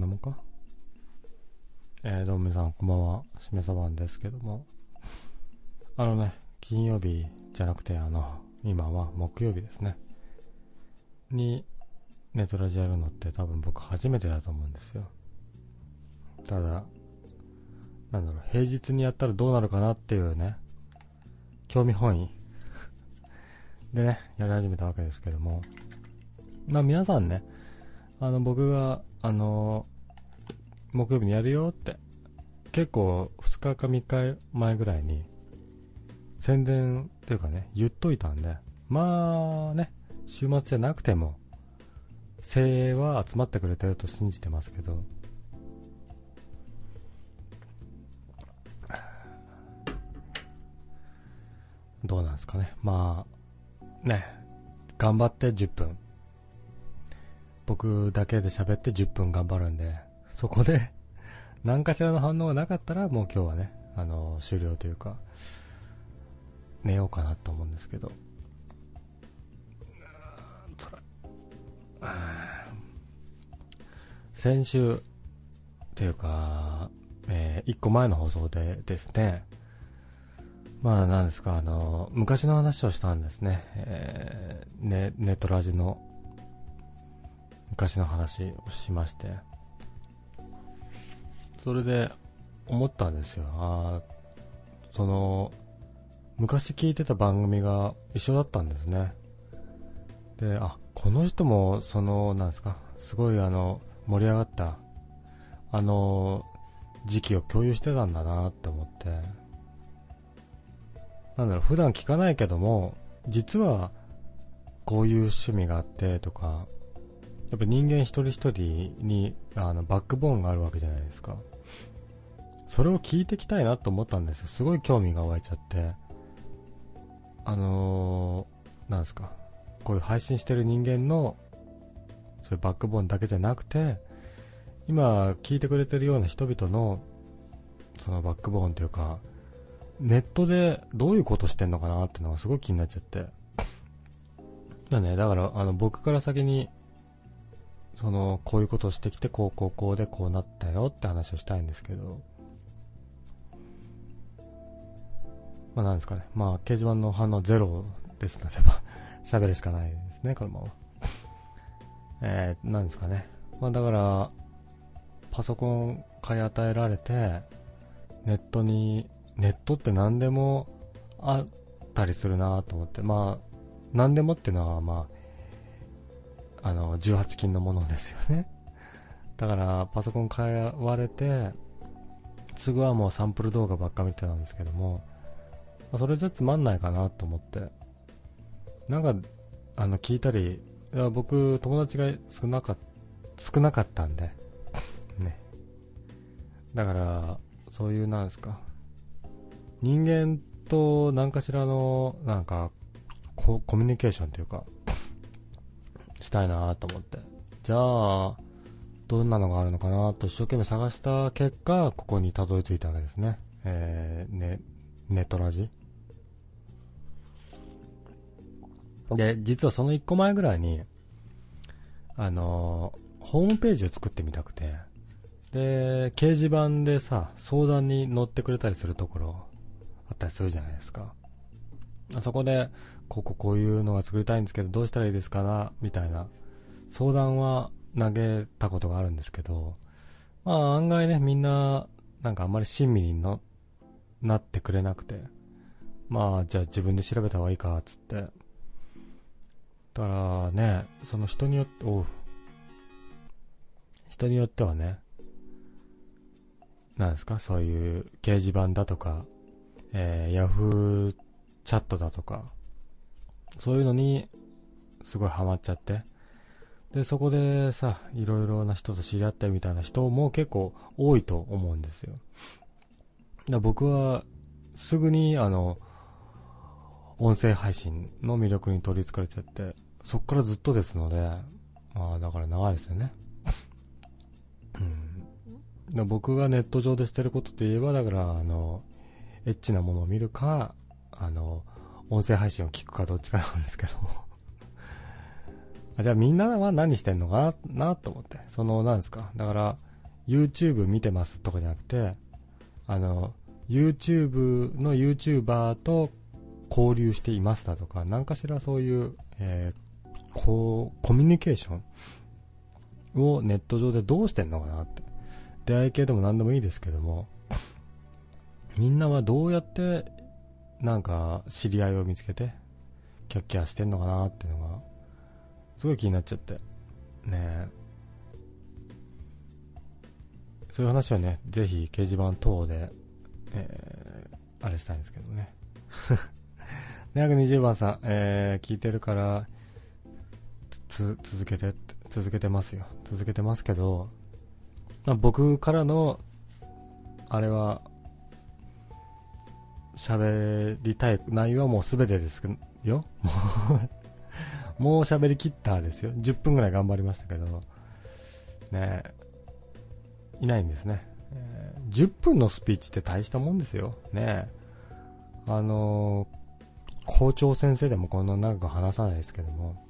なもんか。えー、どうも皆さん、こんばんは。しめさばんですけども。あのね、金曜日じゃなくて、あの、今は木曜日ですね。に、ネットラジやるのって多分僕初めてだと思うんですよ。ただ、なんだろう、平日にやったらどうなるかなっていうね、興味本位でね、やり始めたわけですけども、まあ皆さんね、あの僕が、あの木曜日にやるよって、結構2日か3日前ぐらいに、宣伝っていうかね、言っといたんで、まあね、週末じゃなくても、精鋭は集まってくれてると信じてますけど、どうなんですかね。まあ、ね、頑張って10分。僕だけで喋って10分頑張るんで、そこで 何かしらの反応がなかったらもう今日はね、あの、終了というか、寝ようかなと思うんですけど。先週、っていうか、えー、1個前の放送でですね、まあ、なんですか、あの、昔の話をしたんですね。えー、ね、ネットラジの、昔の話をしまして、それで、思ったんですよ。あその、昔聞いてた番組が一緒だったんですね。で、あ、この人も、その、なんですか、すごいあの、盛り上がった、あの、時期を共有してたんだなって思って、なんだろう、普段聞かないけども、実は、こういう趣味があってとか、やっぱ人間一人一人に、あの、バックボーンがあるわけじゃないですか。それを聞いていきたいなと思ったんです。すごい興味が湧いちゃって。あのー、なんですか。こういう配信してる人間の、そういうバックボーンだけじゃなくて、今聞いてくれてるような人々の、そのバックボーンというか、ネットでどういうことしてんのかなってのがすごい気になっちゃって。だね、だから、あの、僕から先に、その、こういうことをしてきて、こう、こう、こうでこうなったよって話をしたいんですけど、まあなんですかね。まあ、掲示板の反応ゼロですので、まあ、喋るしかないですね、このまま。えー、なんですかね。まあだから、パソコン買い与えられて、ネットにネットって何でもあったりするなと思って、まあ、何でもっていうのは、まあ、あの、18金のものですよね。だから、パソコン買われて、すぐはもうサンプル動画ばっか見てたんですけども、まあ、それじゃつまんないかなと思って、なんか、あの、聞いたり、いや僕、友達が少なか少なかったんで、ね。だから、そういう、なんですか、人間と何かしらの、なんか、コミュニケーションというか、したいなと思って。じゃあ、どんなのがあるのかなと一生懸命探した結果、ここにたどり着いたわけですね。えー、ね、ネットラジ。で、実はその1個前ぐらいに、あのー、ホームページを作ってみたくて、で、掲示板でさ、相談に乗ってくれたりするところ、あったりするじゃないですか。そこで、こここういうのが作りたいんですけど、どうしたらいいですかなみたいな相談は投げたことがあるんですけど、まあ案外ね、みんな、なんかあんまり親身になってくれなくて、まあじゃあ自分で調べた方がいいか、つって。だからね、その人によって、お人によってはね、なんですか、そういう掲示板だとか、えー、ヤフーチャットだとか、そういうのにすごいハマっちゃって、で、そこでさ、いろいろな人と知り合ったみたいな人も結構多いと思うんですよ。だ僕は、すぐに、あの、音声配信の魅力に取り憑かれちゃって、そっからずっとですので、まあ、だから長いですよね。うん。僕がネット上でしてることといえば、だから、あの、エッチなものを見るか、あの、音声配信を聞くかどっちかなんですけどもじゃあみんなは何してんのかな、なと思って。その、なんですか。だから、YouTube 見てますとかじゃなくて、あの、YouTube の YouTuber と交流していますだとか、何かしらそういう、えー、こう、コミュニケーションをネット上でどうしてんのかなって。出会い系でも何でもいいですけども、みんなはどうやって、なんか、知り合いを見つけて、キャッキャしてんのかなっていうのが、すごい気になっちゃって。ねえ。そういう話をね、ぜひ掲示板等で、えー、あれしたいんですけどね。220番さん、えー、聞いてるから、つ、続けて、続けてますよ。続けてますけど、まあ、僕からの、あれは、喋りたい内容はもう全てですよ。もうもう喋り切ったですよ。10分ぐらい頑張りましたけど、ねいないんですね。えー、10分のスピーチって大したもんですよ。ねあのー、校長先生でもこんな長く話さないですけども、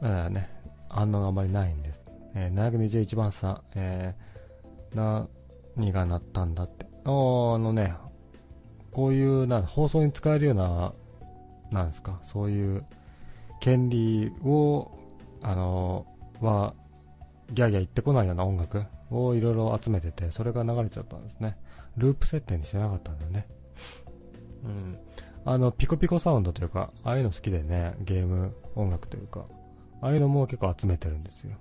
まね、反応があまりないんです。えー、721番さん、えー、何がなったんだって。あのね、こういうな放送に使えるような、なんですか、そういう権利を、あのは、ギャーギャー言ってこないような音楽をいろいろ集めてて、それが流れちゃったんですね。ループ設定にしてなかったんだよね。うん。あの、ピコピコサウンドというか、ああいうの好きでね、ゲーム音楽というか、ああいうのも結構集めてるんですよ。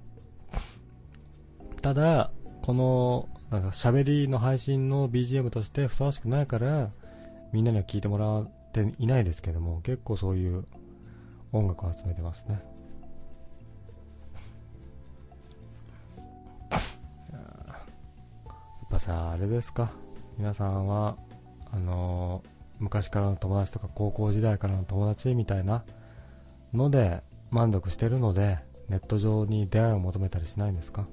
ただ、この、なんか喋りの配信の BGM としてふさわしくないから、みんなには聞いてもらっていないですけども、結構そういう音楽を集めてますね。やっぱさ、あれですか。皆さんは、あのー、昔からの友達とか高校時代からの友達みたいなので満足してるので、ネット上に出会いを求めたりしないんですか？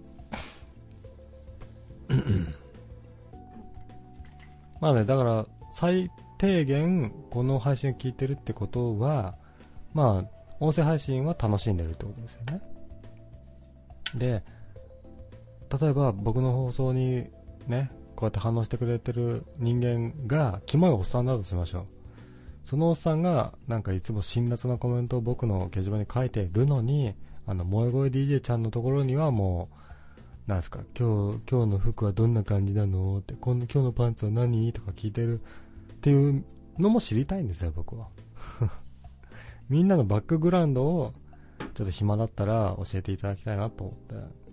まあね、だから、最低限、この配信を聞いてるってことは、まあ、音声配信は楽しんでるってことですよね。で、例えば僕の放送にね、こうやって反応してくれてる人間が、キモいおっさんだとしましょう。そのおっさんが、なんかいつも辛辣なコメントを僕の掲示板に書いてるのに、あの、萌え声 DJ ちゃんのところにはもう、なんすか、今日、今日の服はどんな感じなのって、今日のパンツは何？とか聞いてるっていうのも知りたいんですよ、僕は。みんなのバックグラウンドを、ちょっと暇だったら教えていただきたいなと思って。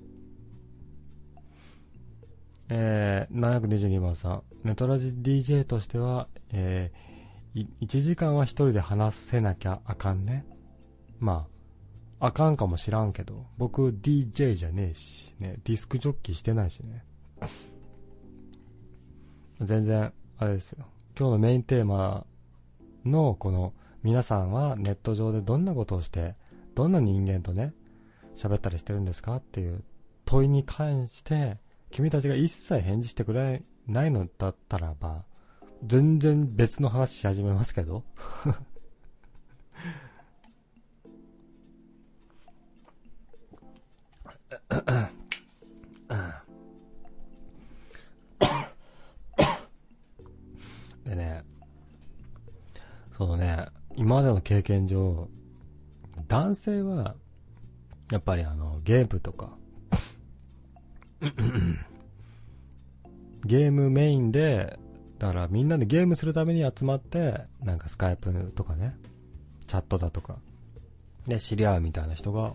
えー、722番さん。ネトラジ DJ としては、えー、1時間は1人で話せなきゃあかんね。まあ、あかんかもしらんけど、僕 DJ じゃねえし、ね、ディスクジョッキーしてないしね。全然、あれですよ。今日のメインテーマの、この、皆さんはネット上でどんなことをして、どんな人間とね、喋ったりしてるんですかっていう問いに関して、君たちが一切返事してくれないのだったらば、全然別の話し始めますけど。でね、そのね、今までの経験上、男性は、やっぱりあの、ゲームとか、ゲームメインで、だからみんなでゲームするために集まって、なんかスカイプとかね、チャットだとか、で知り合うみたいな人が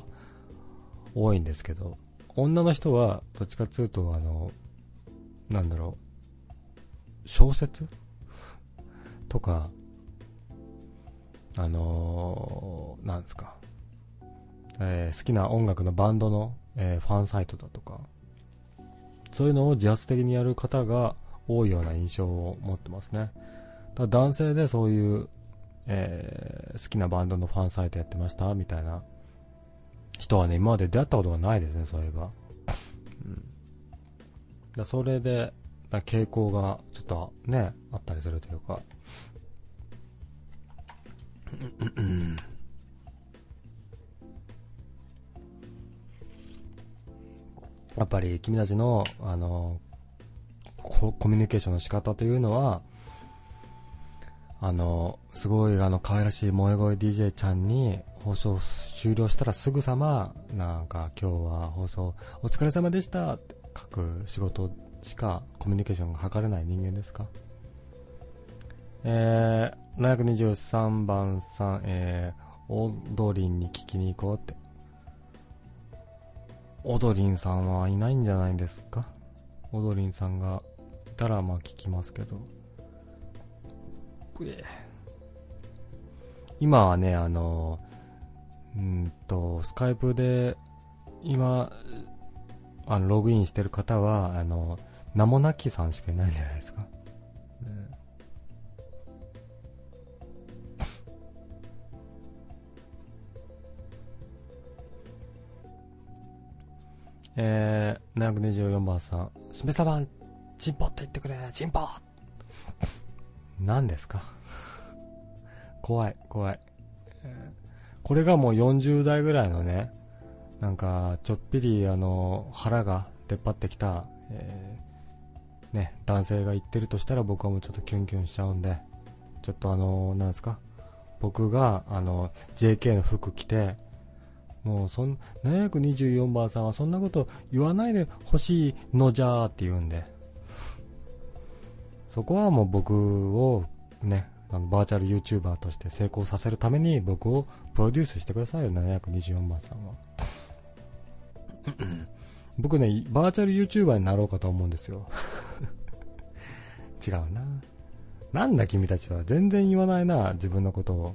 多いんですけど、女の人は、どっちかっていうと、あの、なんだろう、小説？とか、あのー、なんですか、えー、好きな音楽のバンドの、えー、ファンサイトだとか、そういうのを自発的にやる方が多いような印象を持ってますね。だ男性でそういう、えー、好きなバンドのファンサイトやってましたみたいな人はね、今まで出会ったことがないですね、そういえば。うん。だそれで、傾向がちょっとね、あったりするというか。やっぱり君たちの、あの、コミュニケーションの仕方というのは、あの、すごいあの可愛らしい萌え声 DJ ちゃんに放送終了したらすぐさま、なんか今日は放送お疲れ様でしたって書く仕事しかコミュニケーションが図れない人間ですか？えー、723番さん、えー、オードリンに聞きに行こうって。オドリンさんはいないんじゃないですか？オドリンさんがいたらまあ聞きますけど。今はね、あの、うんと、スカイプで、今、あの、ログインしてる方は、あの、名もなきさんしかいないんじゃないですか？えー、724番さん、しめさばん、チンポって言ってくれ、チンポ。何ですか？怖い、怖い、えー、これがもう40代ぐらいのね、なんか、ちょっぴり、あの、腹が出っ張ってきた、えー、ね、男性が言ってるとしたら僕はもうちょっとキュンキュンしちゃうんで、ちょっとあの、なんですか、僕が、あの、JK の服着て、もうそん、724番さんはそんなこと言わないでほしいのじゃーって言うんで、そこはもう僕をね、あのバーチャル YouTuber として成功させるために僕をプロデュースしてくださいよ、724番さんは。僕ね、バーチャル YouTuber になろうかと思うんですよ。違うな。なんだ君たちは全然言わないな、自分のことを。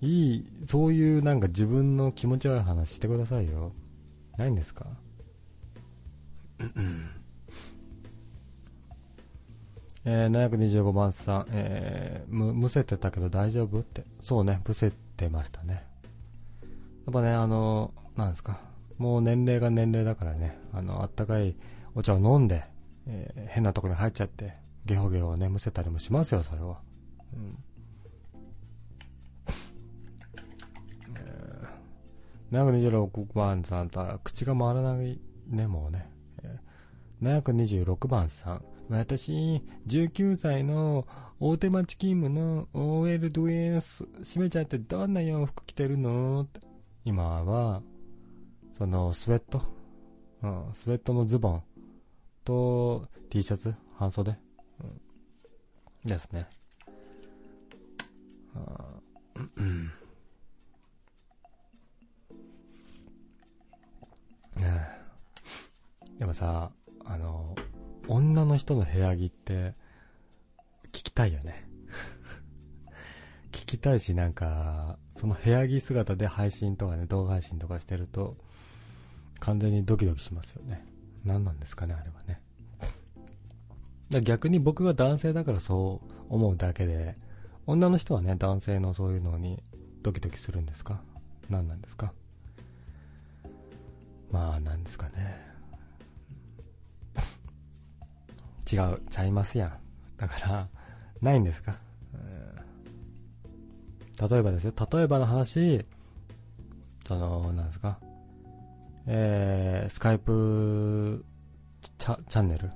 いい、そういうなんか自分の気持ち悪い話してくださいよ。ないんですか？えー、725番さん、えー、む、むせてたけど大丈夫？って。そうね、むせてましたね。やっぱね、あの、なんですか？もう年齢が年齢だからね、あの、あったかいお茶を飲んで、えー、変なとこに入っちゃって、ゲホゲホね、むせたりもしますよ、それは。うん。726番さんとは口が回らないね、もうね。726番さん。私、19歳の大手町勤務の OL ドゥエス、閉めちゃってどんな洋服着てるのて。今は、そのスウェット、うん、スウェットのズボンと T シャツ、半袖、うん、ですね。うでもさ、あの、女の人の部屋着って聞きたいよね 聞きたいし、なんか、その部屋着姿で配信とかね、動画配信とかしてると、完全にドキドキしますよね。何なんですかね、あれはね。だ逆に僕が男性だからそう思うだけで、女の人はね、男性のそういうのにドキドキするんですか？何なんですか？まあ、なんですかね。違う、ちゃいますやん。だから、ないんですか、例えばですよ、例えばの話、その、なんですか、えー、スカイプチャチャンネル。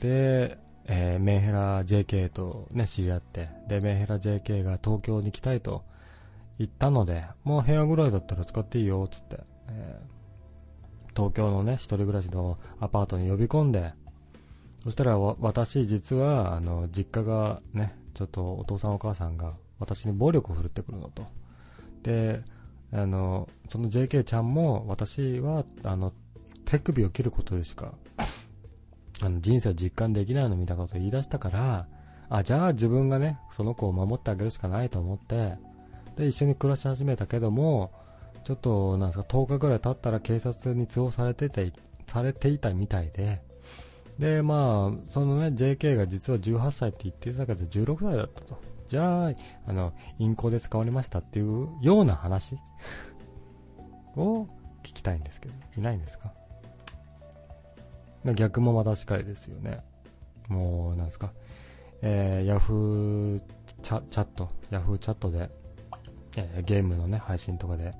で、えー、メンヘラ JK とね、知り合って、で、メンヘラ JK が東京に来たいと言ったので、もう部屋ぐらいだったら使っていいよ、つって、えー東京のね、一人暮らしのアパートに呼び込んで、そしたら私実は、あの、実家がね、ちょっとお父さんお母さんが私に暴力を振るってくるのと。で、あの、その JK ちゃんも私は、あの、手首を切ることでしか、あの、人生実感できないのみたいなことを言い出したから、あ、じゃあ自分がね、その子を守ってあげるしかないと思って、で、一緒に暮らし始めたけども、ちょっと、なんですか、10日ぐらい経ったら警察に通報されてて、されていたみたいで、で、まあ、そのね、JK が実は18歳って言ってたけど、16歳だったと。じゃあ、あの、陰行で使われましたっていうような話 を聞きたいんですけど、いないんですか？逆もまたしかりですよね。もう、なんですか？えー、ヤフーチャチャット、ヤフーチャットで、えー、ゲームのね、配信とかで、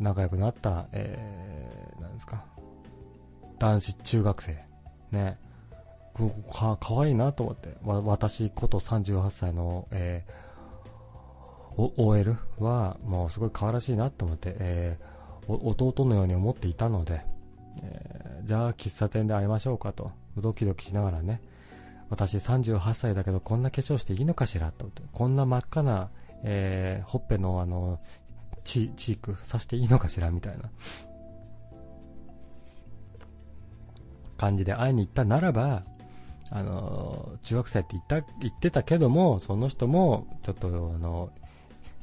仲良くなった、えー、なんですか、男子中学生。ね。か、かわいいなと思って。わ、私こと38歳の、えー、OL は、もうすごい可愛らしいなと思って、えー、弟のように思っていたので、えー、じゃあ喫茶店で会いましょうかと、ドキドキしながらね、私38歳だけどこんな化粧していいのかしらと、こんな真っ赤な、えー、ほっぺのあの、チチークさしていいのかしらみたいな感じで会いに行ったならば、あの、中学生って言った、言ってたけども、その人も、ちょっとあの、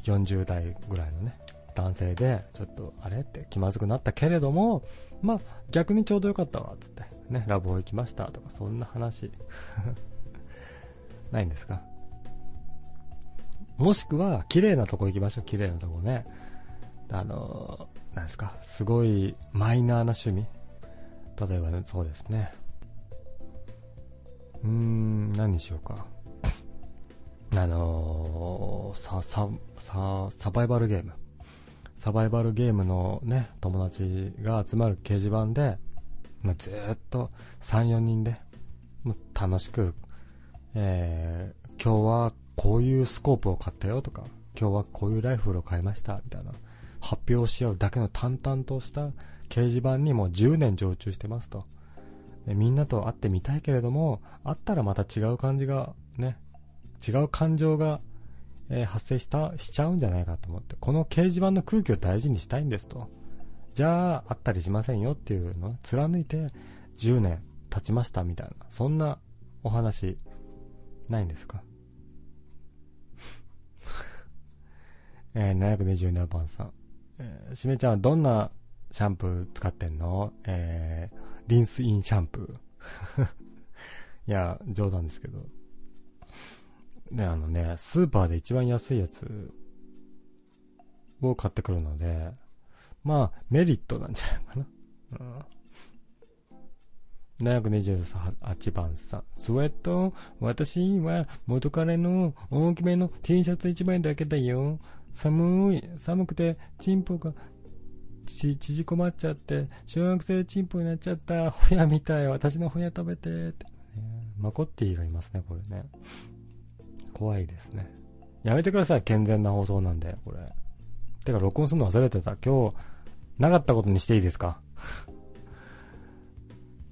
40代ぐらいのね、男性で、ちょっと、あれって気まずくなったけれども、まあ、逆にちょうどよかったわっ、つって。ね、ラボ行きましたとか、そんな話。ないんですか？もしくは、綺麗なとこ行きましょう、綺麗なとこね。あの、なんですか、すごいマイナーな趣味。例えば、ね、そうですね。うーん、何にしようか。あのー、さ、さ、さ、サバイバルゲーム。サバイバルゲームのね、友達が集まる掲示板で、ま、ずっと3、4人で、楽しく、えー、今日はこういうスコープを買ったよとか、今日はこういうライフルを買いましたみたいな発表し合うだけの淡々とした掲示板にもう10年常駐してますと。でみんなと会ってみたいけれども、会ったらまた違う感じが、ね、違う感情が、えー、発生した、しちゃうんじゃないかと思って、この掲示板の空気を大事にしたいんですと。じゃあ、会ったりしませんよっていうのを貫いて、10年経ちましたみたいな、そんなお話、ないんですか？えー、727番さん。えー、しめちゃんはどんなシャンプー使ってんの？えー、リンスインシャンプー。いや、冗談ですけど。で、あのね、スーパーで一番安いやつを買ってくるので、まあ、メリットなんじゃないかな。うん。728番さん。スウェット？私は元彼の大きめの T シャツ1枚だけだよ。寒い。寒くて、チンポがち、縮こまっちゃって、小学生チンポになっちゃった。ホヤみたい。私のホヤ食べて。って、マコッティがいますね、これね。怖いですね。やめてください、健全な放送なんで、これ。てか、録音するの忘れてた。今日、なかったことにしていいですか？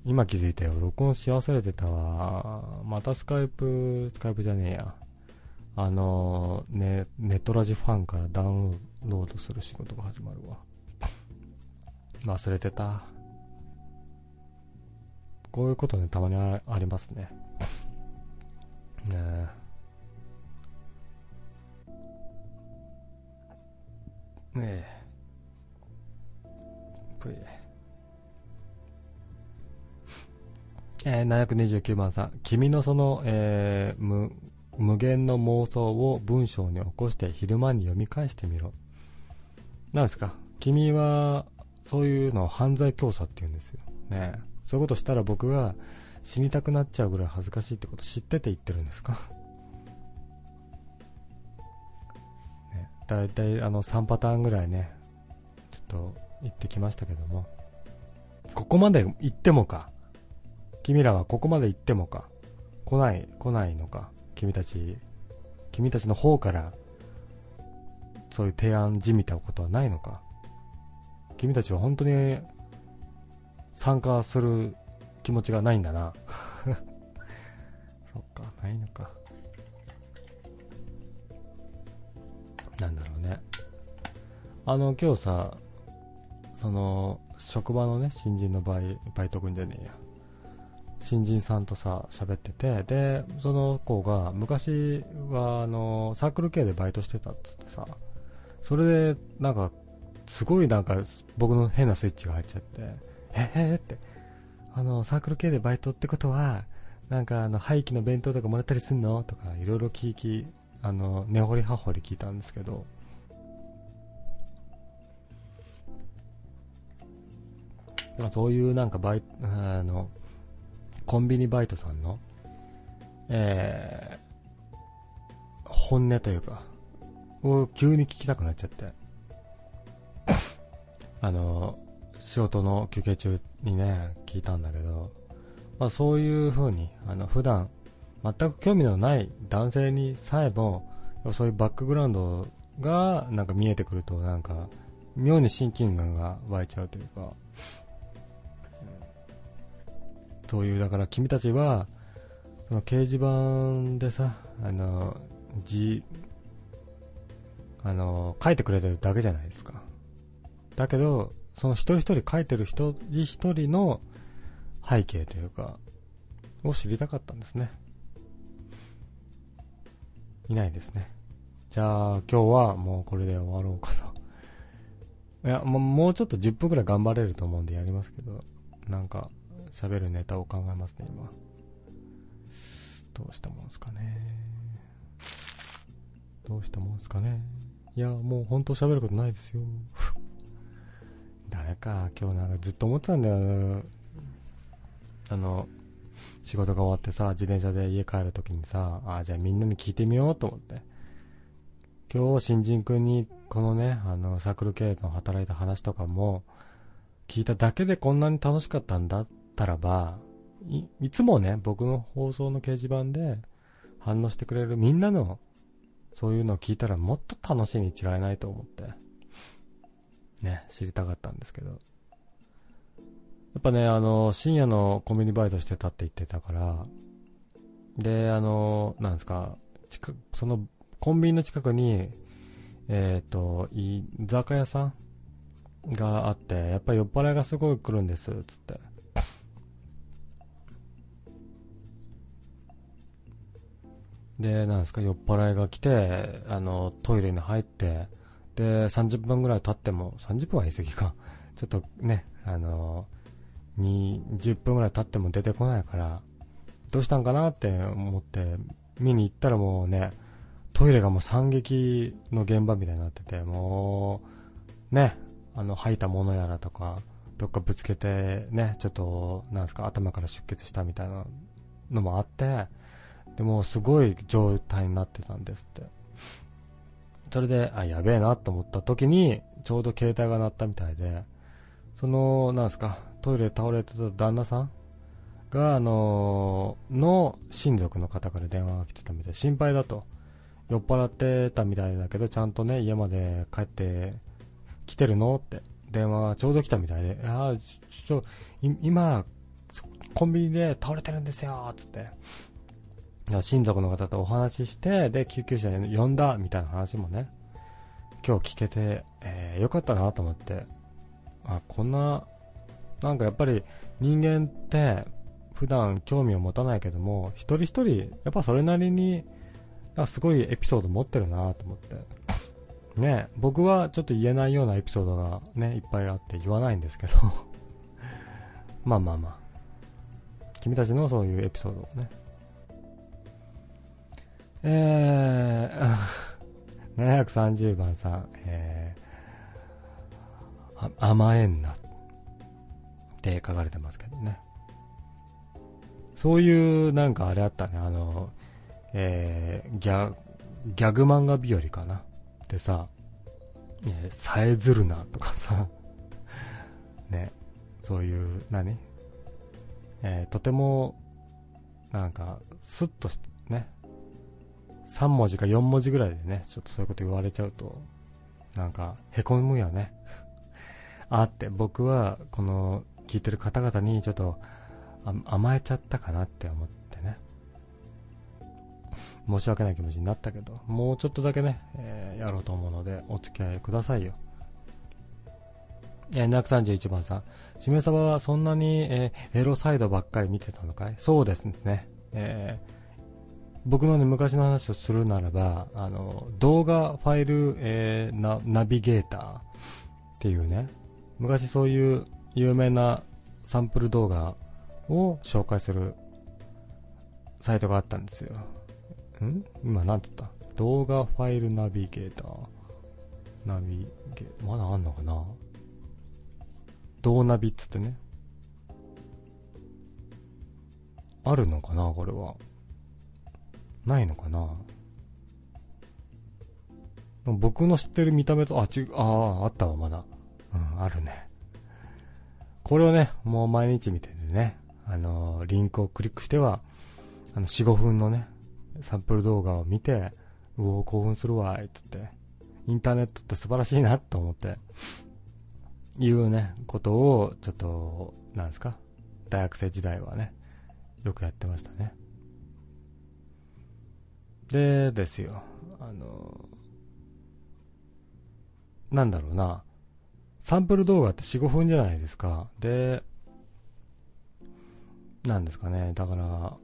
今気づいたよ。録音し忘れてたわ。またスカイプ、スカイプじゃねえや。あのー、ね、ネットラジファンからダウンロードする仕事が始まるわ。忘れてた。こういうことね、たまにありますね。ねえ。ねえ。ぷい。えー、729番さん。君のその、えー、無、無限の妄想を文章に起こして昼間に読み返してみろ。なんですか？君は、そういうのを犯罪教唆って言うんですよ。ねそういうことしたら僕が死にたくなっちゃうぐらい恥ずかしいってこと知ってて言ってるんですか？ね、だいたいあの3パターンぐらいね、ちょっと言ってきましたけども、ここまで行ってもか？君らはここまで行ってもか？来ない、来ないのか？君たち、君たちの方から、そういう提案じみたことはないのか？君たちは本当に参加する気持ちがないんだな。そっか、ないのか。なんだろうね。あの、今日さ、その、職場のね、新人のバイバイト君じゃねえや。新人さんとさ、喋ってて、で、その子が、昔は、あの、サークル系でバイトしてたっつってさ、それで、なんか、すごいなんか、僕の変なスイッチが入っちゃって、ええー、って、あの、サークル系でバイトってことは、なんかあの、廃棄の弁当とかもらったりすんの？とか、いろいろ聞き、あの、根掘り葉掘り聞いたんですけど、そういうなんかバイあの、コンビニバイトさんの、えー、本音というか、を急に聞きたくなっちゃって。あの、仕事の休憩中にね、聞いたんだけど、まあそういう風に、あの、普段、全く興味のない男性にさえも、そういうバックグラウンドがなんか見えてくると、なんか、妙に親近感が湧いちゃうというか、そういう、だから君たちは、その掲示板でさ、あの、字、あの、書いてくれてるだけじゃないですか。だけど、その一人一人書いてる一人一人の背景というか、を知りたかったんですね。いないですね。じゃあ、今日はもうこれで終わろうかと。いや、もうちょっと10分くらい頑張れると思うんでやりますけど、なんか、喋るネタを考えますね、今。どうしたもんすかね。どうしたもんすかね。いや、もう本当喋ることないですよ。ダメか、今日なんかずっと思ってたんだよ。あの、仕事が終わってさ、自転車で家帰るときにさ、あ、じゃあみんなに聞いてみようと思って。今日、新人くんに、このね、あの、サークル系の働いた話とかも、聞いただけでこんなに楽しかったんだったらば、い、いつもね、僕の放送の掲示板で反応してくれるみんなの、そういうのを聞いたらもっと楽しいに違いないと思って、ね、知りたかったんですけど。やっぱね、あの、深夜のコンビニバイトしてたって言ってたから、で、あの、なんですか、近そのコンビニの近くに、えっ、ー、と、居酒屋さんがあって、やっぱり酔っ払いがすごい来るんです、つって。で、なんですか、酔っ払いが来て、あの、トイレに入って、で、30分ぐらい経っても、30分は言い過ぎか。ちょっとね、あの、20分ぐらい経っても出てこないから、どうしたんかなって思って見に行ったらもうね、トイレがもう惨劇の現場みたいになってて、もう、ね、あの、吐いたものやらとか、どっかぶつけて、ね、ちょっと、なんですか、頭から出血したみたいなのもあって、でも、すごい状態になってたんですって。それで、あ、やべえなと思った時に、ちょうど携帯が鳴ったみたいで、その、なんすか、トイレ倒れてた旦那さんが、あのー、の親族の方から電話が来てたみたいで、心配だと。酔っ払ってたみたいだけど、ちゃんとね、家まで帰って来てるのって電話がちょうど来たみたいで、ああ、ちょ、今、コンビニで倒れてるんですよ、つって。親族の方とお話しして、で、救急車呼んだ、みたいな話もね、今日聞けて、えー、よかったなと思って、あ、こんな、なんかやっぱり人間って、普段興味を持たないけども、一人一人、やっぱそれなりに、すごいエピソード持ってるなと思って。ね僕はちょっと言えないようなエピソードがね、いっぱいあって言わないんですけど まあまあまあ。君たちのそういうエピソードをね。えー、730番さん、えー、甘えんな。って書かれてますけどね。そういうなんかあれあったね、あの、えー、ギャ、ギャグ漫画日和かな。でさ、えー、さえずるなとかさ、ね、そういう、何？えー、とても、なんか、スッとし、3文字か4文字ぐらいでね、ちょっとそういうこと言われちゃうと、なんか、へこむよね。あって、僕は、この、聞いてる方々にちょっと、甘えちゃったかなって思ってね、申し訳ない気持ちになったけど、もうちょっとだけね、えー、やろうと思うので、お付き合いくださいよ。えー、231番さん。しめさばはそんなに、えー、エロサイドばっかり見てたのかい？そうですね。えー、僕のね、昔の話をするならば、あの、動画ファイル、えー、ナナビゲーターっていうね、昔そういう有名なサンプル動画を紹介するサイトがあったんですよ。ん？今なんつった？動画ファイルナビゲーター。ナビゲー、まだあんのかな？ドーナビっつってね。あるのかなこれは。ないのかな？僕の知ってる見た目と、あ、ち、ああ、あったわ、まだ。うん、あるね。これをね、もう毎日見ててね、あのー、リンクをクリックしては、あの、4、5分のね、サンプル動画を見て、うお興奮するわ、いつって、インターネットって素晴らしいなと思って、いうね、ことを、ちょっと、なんですか、大学生時代はね、よくやってましたね。でですよ、あの、なんだろうな、サンプル動画って4、5分じゃないですか。で、なんですかね、だから、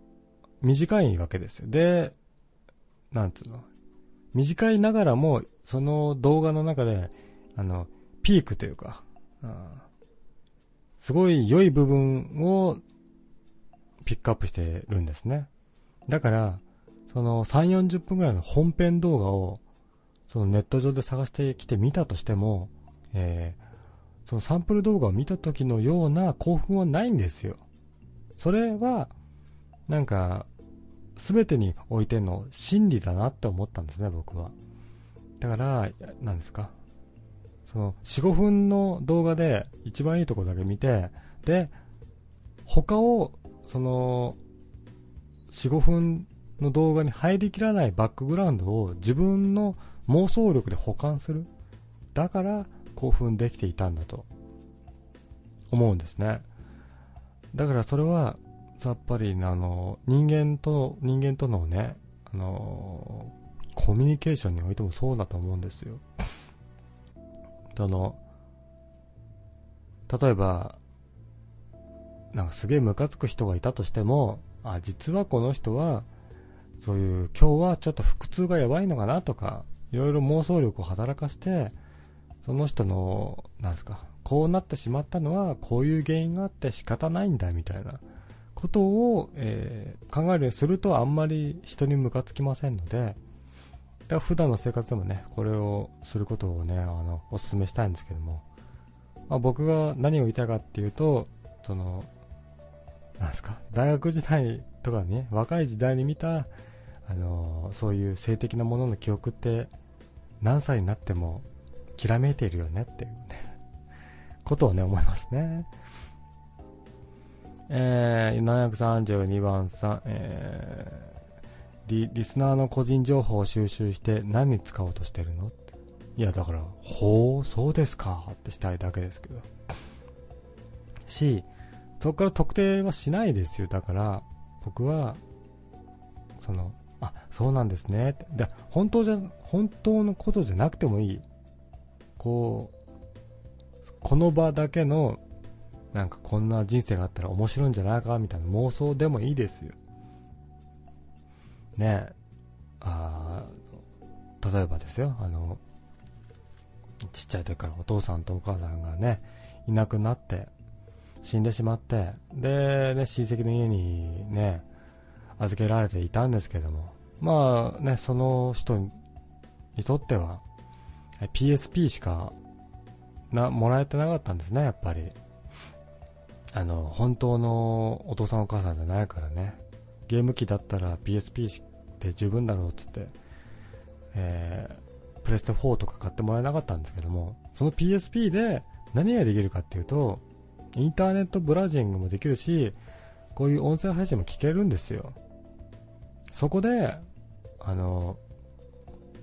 短いわけですよ。で、なんつうの、短いながらも、その動画の中で、あの、ピークというか、うんすごい良い部分をピックアップしてるんですね。だから、その3、40分くらいの本編動画を、そのネット上で探してきて見たとしても、えー、そのサンプル動画を見た時のような興奮はないんですよ。それは、なんか、すべてにおいての真理だなって思ったんですね、僕は。だから、何ですか。その、4、5分の動画で一番いいとこだけ見て、で、他を、その、4、5分の動画に入りきらないバックグラウンドを自分の妄想力で保管する。だから興奮できていたんだと思うんですね。だからそれは、やっぱりあの、人間と、人間とのね、あの、コミュニケーションにおいてもそうだと思うんですよ。その、例えば、なんかすげえムカつく人がいたとしても、あ、実はこの人は、そういう今日はちょっと腹痛がやばいのかなとか、いろいろ妄想力を働かして、その人の、なんですか、こうなってしまったのはこういう原因があって仕方ないんだみたいなことを、えー、考えるようにするとあんまり人にムカつきませんので、だ普段の生活でもね、これをすることをね、あの、お勧めしたいんですけども、まあ、僕が何を言いたいかっていうと、その、なんですか、大学時代とかね、若い時代に見た、あのそういう性的なものの記憶って何歳になってもきらめいているよねっていうねことをね思いますね。えー、732番さん、えー、リリスナーの個人情報を収集して何に使おうとしてるの？いやだからほうそうですかってしたいだけですけど。しそこから特定はしないですよ。だから僕はそのあ、そうなんですね。で、本当じゃ、本当のことじゃなくてもいい。こう、この場だけの、なんかこんな人生があったら面白いんじゃないかみたいな妄想でもいいですよ。ねあ例えばですよ、あの、ちっちゃい時からお父さんとお母さんがね、いなくなって、死んでしまって、で、ね、親戚の家にね、預けられていたんですけども、まあね、その人にとっては、PSP しかな、もらえてなかったんですね、やっぱり。あの、本当のお父さんお母さんじゃないからね。ゲーム機だったら PSP で十分だろうって言って、えー、プレステ4とか買ってもらえなかったんですけども、その PSP で何ができるかっていうと、インターネットブラジングもできるし、こういう音声配信も聞けるんですよ。そこで、あの、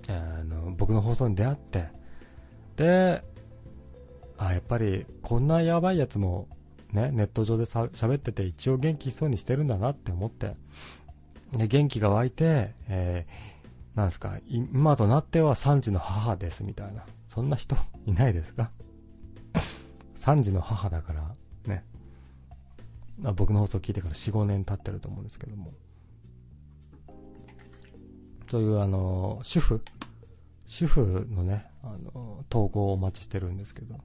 あの僕の放送に出会って、で、あ、やっぱりこんなやばいやつもね、ネット上で喋ってて一応元気そうにしてるんだなって思って、で、元気が湧いて、えー、なんですか、今となっては3児の母ですみたいな。そんな人 いないですか ?3 児の母だから、ね。僕の放送聞いてから4、5年経ってると思うんですけども。というあの、主婦主婦のね、あの、投稿をお待ちしてるんですけど。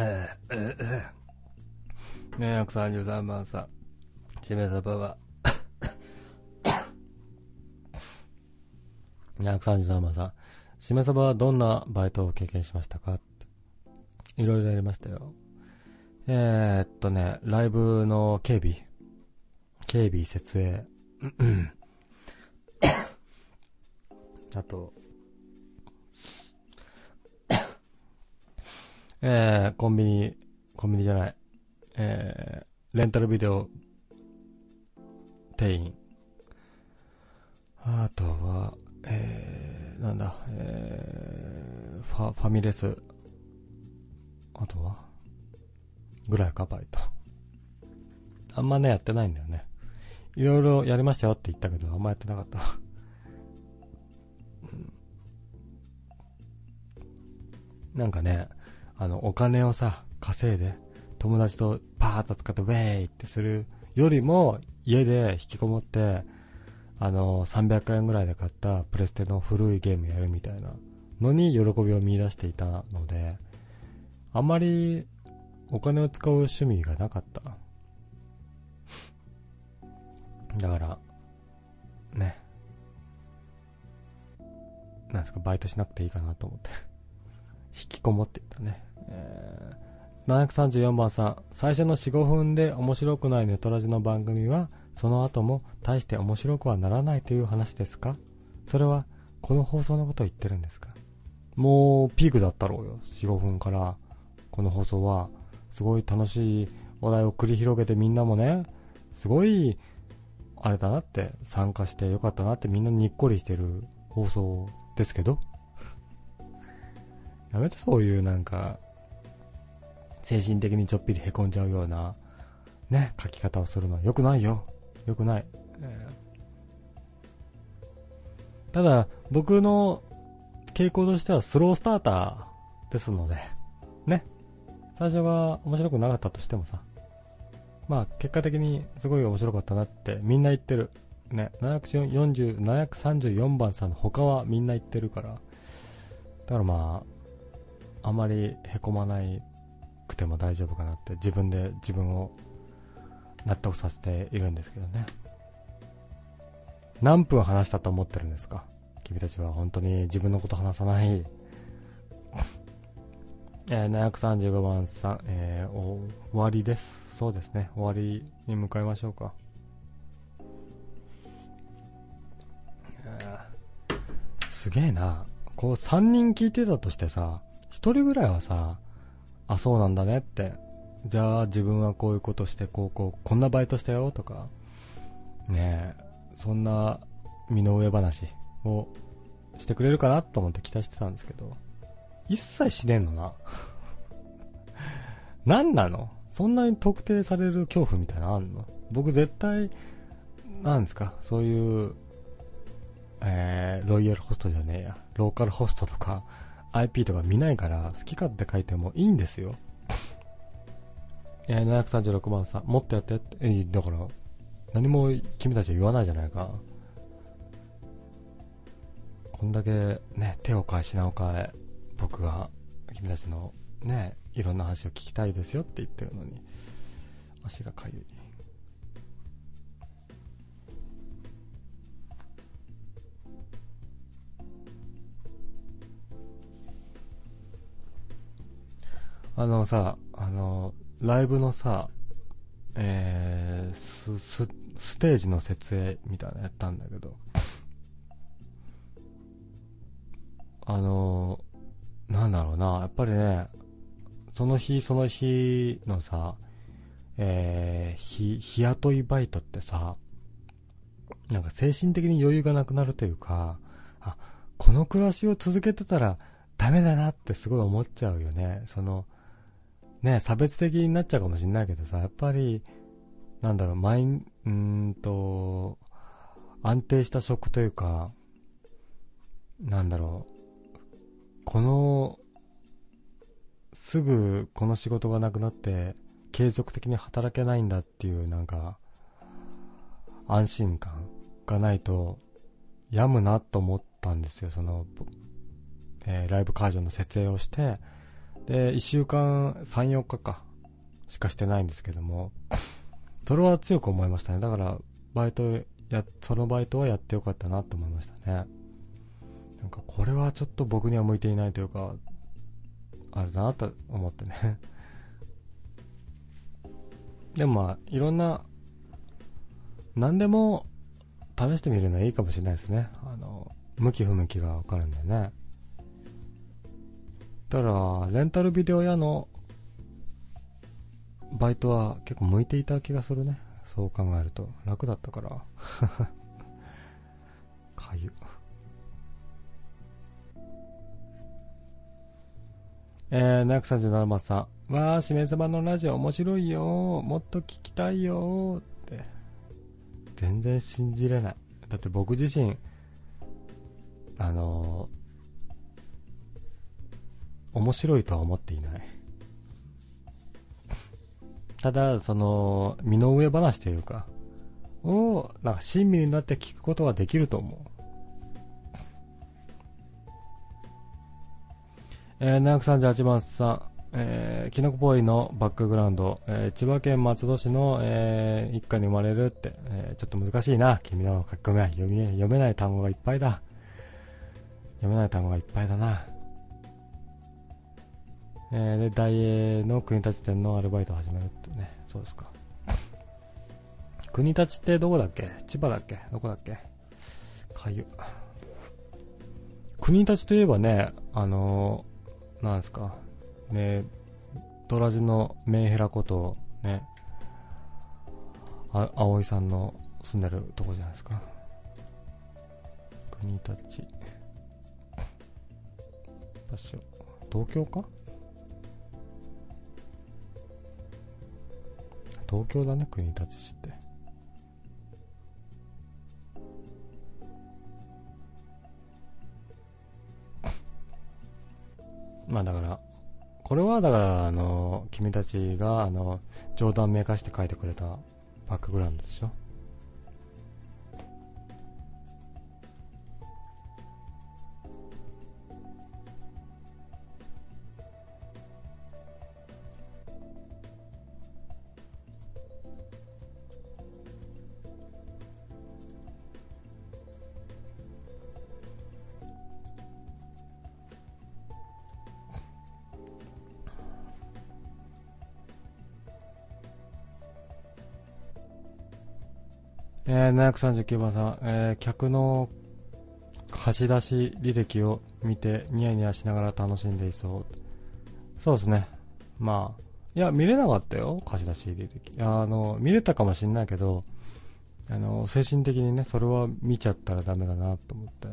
えー、えー、ねえ、133番さん。しめさばは。233番さん。しめさばはどんなバイトを経験しましたか？いろいろやりましたよ。えー、っとね、ライブの警備。警備設営。あと、えー、コンビニ、コンビニじゃない、えー、レンタルビデオ店員。あとは、えー、なんだ、えー、ファ、ファミレス。あとは？ぐらいか、バイト。あんまね、やってないんだよね。いろいろやりましたよって言ったけど、あんまやってなかったなんかね、あの、お金をさ、稼いで、友達とパーッと使ってウェイってするよりも、家で引きこもって、あの、300円ぐらいで買ったプレステの古いゲームやるみたいなのに喜びを見出していたので、あんまりお金を使う趣味がなかった。だから、ね。なんですか、バイトしなくていいかなと思って 引きこもっていたね。えー、734番さん、最初の4、5分で面白くないネトラジの番組は、その後も大して面白くはならないという話ですか？それは、この放送のことを言ってるんですか？もう、ピークだったろうよ。4、5分から、この放送は、すごい楽しい話題を繰り広げてみんなもね、すごい、あれだなって、参加してよかったなってみんなにっこりしてる放送ですけど、やめてそういうなんか、精神的にちょっぴり凹んじゃうような、ね、書き方をするのは良くないよ。良くない。ただ、僕の傾向としてはスロースターターですので、ね。最初が面白くなかったとしてもさ、まあ結果的にすごい面白かったなってみんな言ってる。ね、740 734番さんの他はみんな言ってるから、だからまあ、あまりへこまないくても大丈夫かなって自分で自分を納得させているんですけどね。何分話したと思ってるんですか？君たちは本当に自分のこと話さない。えー、735番さん、えー、終わりです。そうですね。終わりに向かいましょうか。すげえな。こう3人聞いてたとしてさ、1人ぐらいはさ、あ、そうなんだねって。じゃあ自分はこういうことして、こうこう、こんなバイトしたよとか、ねえ、そんな身の上話をしてくれるかなと思って期待してたんですけど、一切しねえのな。何なの？そんなに特定される恐怖みたいなのあんの？僕絶対、なんですか？そういう、えー、ロイヤルホストじゃねえや。ローカルホストとか、IP とか見ないから、好き勝手書いてもいいんですよ。えー、736番さん、もっとやってって、えー、だから、何も君たちは言わないじゃないか。こんだけね、手を変え品を変え、僕が君たちのね、いろんな話を聞きたいですよって言ってるのに、足がかゆい。あのさ、あの、ライブのさ、えー、ス、ス、ステージの設営みたいなのやったんだけど、あの、なんだろうな、やっぱりね、その日その日のさ、えー、日、日雇いバイトってさ、なんか精神的に余裕がなくなるというか、あ、この暮らしを続けてたらダメだなってすごい思っちゃうよね。その、ね、差別的になっちゃうかもしんないけどさ、やっぱり、なんだろう、マイン、うんと、安定した職というか、なんだろう、このすぐこの仕事がなくなって継続的に働けないんだっていうなんか安心感がないと病むなと思ったんですよ。その、えー、ライブ会場の設営をしてで1週間34日かしかしてないんですけどもそれは強く思いましたね。だからバイトやそのバイトはやってよかったなと思いましたね。なんかこれはちょっと僕には向いていないというかあれだなと思ってね。でもまあ、いろんな、何でも試してみるのはいいかもしれないですね。あの、向き不向きがわかるんでね。だからレンタルビデオ屋のバイトは結構向いていた気がするね。そう考えると。楽だったから。かゆ。えー、737番さん。わー、しめ様のラジオ面白いよもっと聞きたいよって。全然信じれない。だって僕自身、あのー、面白いとは思っていない。ただ、その、身の上話というか、を、なんか親身になって聞くことができると思うえー、738番さん、えー、キノコボーイのバックグラウンド、えー、千葉県松戸市の、えー、一家に生まれるって、えー、ちょっと難しいな。君の書き込みは読み、読めない単語がいっぱいだ。読めない単語がいっぱいだな。えー、で、大英の国立店のアルバイトを始めるってね。そうですか。国立ってどこだっけ？千葉だっけ？どこだっけ？かゆ。国立といえばね、あのなんですか、ね、ドラジのメンヘラことね、あ、葵さんの住んでるとこじゃないですか。国立。場所。東京か？東京だね、国立市って。まあだから、これはだから、あの、君たちが、あの、冗談めかして書いてくれたバックグラウンドでしょ？えー、739番さん、えー、客の貸し出し履歴を見てニヤニヤしながら楽しんでいそう。そうですね。まあ、いや、見れなかったよ、貸し出し履歴。あの、見れたかもしんないけど、あの、精神的にね、それは見ちゃったらダメだなと思って。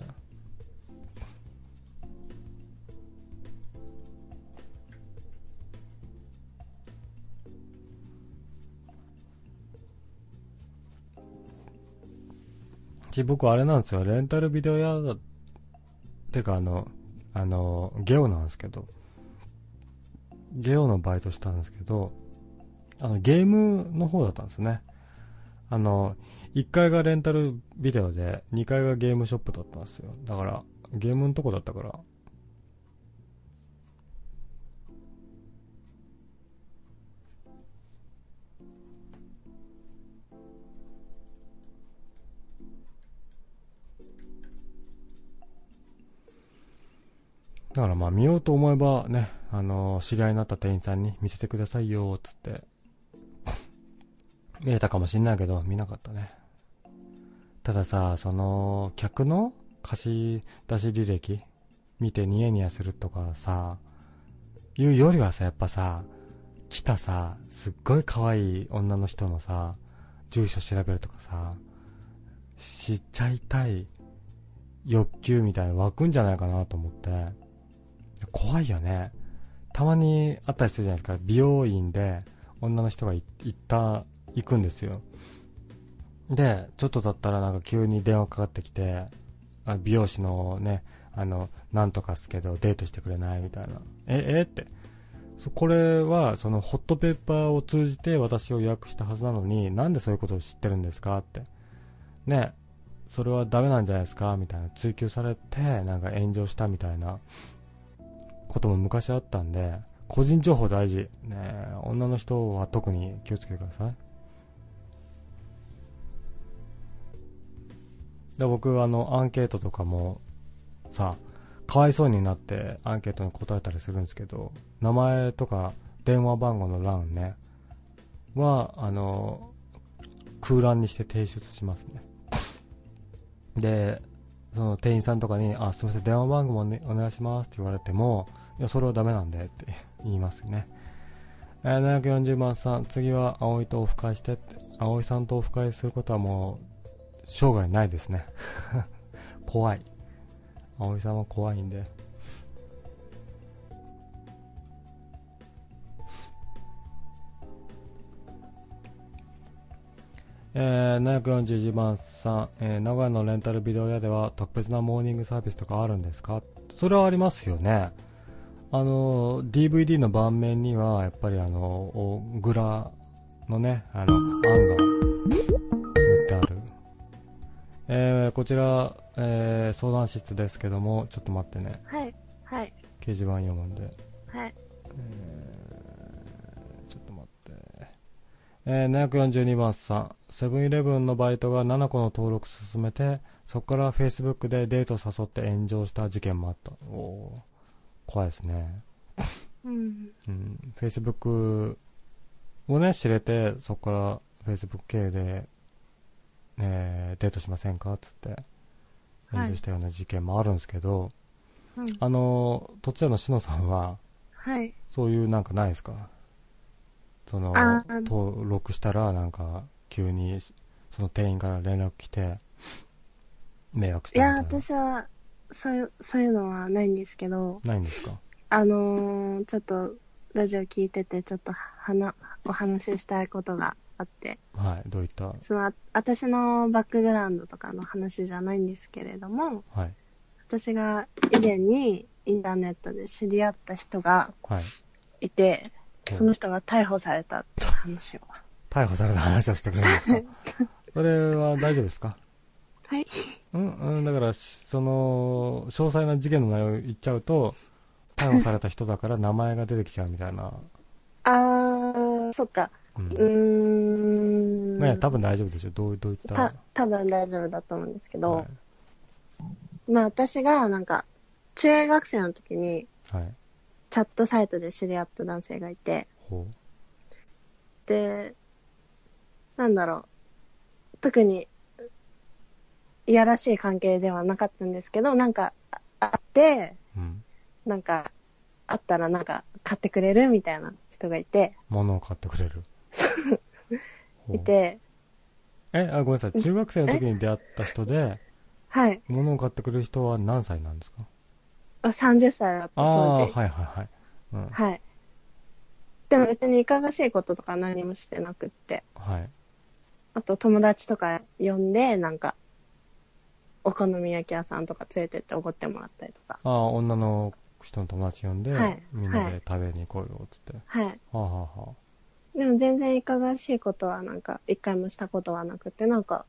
ち僕あれなんですよ、レンタルビデオ屋だ、てかあの、あの、ゲオなんですけど、ゲオのバイトしたんですけど、あの、ゲームの方だったんですね。あの、1階がレンタルビデオで、2階がゲームショップだったんですよ。だから、ゲームのとこだったから、だからまあ見ようと思えばね、あのー、知り合いになった店員さんに見せてくださいよ、つって、見れたかもしんないけど、見なかったね。たださ、その、客の貸し出し履歴見てニヤニヤするとかさ、いうよりはさ、やっぱさ、来たさ、すっごい可愛い女の人のさ、住所調べるとかさ、知っちゃいたい欲求みたいな湧くんじゃないかなと思って、怖いよね。たまにあったりするじゃないですか。美容院で女の人が行った、行くんですよ。で、ちょっと経ったらなんか急に電話かかってきて、あ美容師のね、あの、なんとかっすけどデートしてくれない？みたいな。え、え？って。これは、そのホットペッパーを通じて私を予約したはずなのに、なんでそういうことを知ってるんですか？って。ね、それはダメなんじゃないですか？みたいな追求されて、なんか炎上したみたいなことも昔あったんで、個人情報大事。ね女の人は特に気をつけてください。で僕、あの、アンケートとかも、さ、かわいそうになってアンケートに答えたりするんですけど、名前とか電話番号の欄ね、は、あの、空欄にして提出しますね。で、その店員さんとかに、あ、すみません、電話番号も、ね、お願いしますって言われても、いや、それはダメなんでって 言いますね。えー、740番さん、次は葵とオフ会してって、葵さんとオフ会することはもう、生涯ないですね。怖い。葵さんは怖いんで。えー、741番さん、えー、名古屋のレンタルビデオ屋では特別なモーニングサービスとかあるんですか？それはありますよね。あの、DVD の盤面には、やっぱりあの、グラのね、あの、案が塗ってある。えー、こちら、えー、相談室ですけども、ちょっと待ってね。はい。はい。掲示板読むんで。はい。えー、ちょっと待って。えー、742番さん。セブンイレブンのバイトが7個の登録進めて、そこからフェイスブックでデート誘って炎上した事件もあった。お怖いですね。うん。うん。フェイスブックをね、知れて、そこからフェイスブック系で、ね、デートしませんか？つって、炎上したような事件もあるんですけど、はい、あの、途中のしのさんは、はい。そういうなんかないですか？その、登録したらなんか、急にその店員から連絡来て、迷惑していや、私は、そういう、そういうのはないんですけど。ないんですか？あのー、ちょっと、ラジオ聞いてて、ちょっと、はお話ししたいことがあって。はい、どういった？その、私のバックグラウンドとかの話じゃないんですけれども、はい。私が以前にインターネットで知り合った人がいて、はい、その人が逮捕されたって話を。逮捕された話をしてくれるんですか？それは大丈夫ですか？はい。うん、うん、だから、その、詳細な事件の内容言っちゃうと、逮捕された人だから 名前が出てきちゃうみたいな。あー、そっか。うん。うーん。ね多分大丈夫でしょどうどういったた、多分大丈夫だと思うんですけど、はい、まあ私がなんか、中学生の時に、はい、チャットサイトで知り合った男性がいて、で、なんだろう、特に、いやらしい関係ではなかったんですけど、なんか、あって、うん、なんか、あったらなんか、買ってくれるみたいな人がいて。物を買ってくれる。いて。え、あ、ごめんなさい。中学生の時に出会った人で、はい。物を買ってくれる人は何歳なんですか？あ ?30 歳だった当時。ああ、はいはいはい。うん、はい。でも別にいかがしいこととか何もしてなくって。はい。あと友達とか呼んで、なんか、お好み焼き屋さんとか連れてっておごってもらったりとか。ああ、女の人の友達呼んで、はい、みんなで食べに行こうよ、つって。はい。はあ、はあはあ、でも全然いかがわしいことはなんか、一回もしたことはなくて、なんか、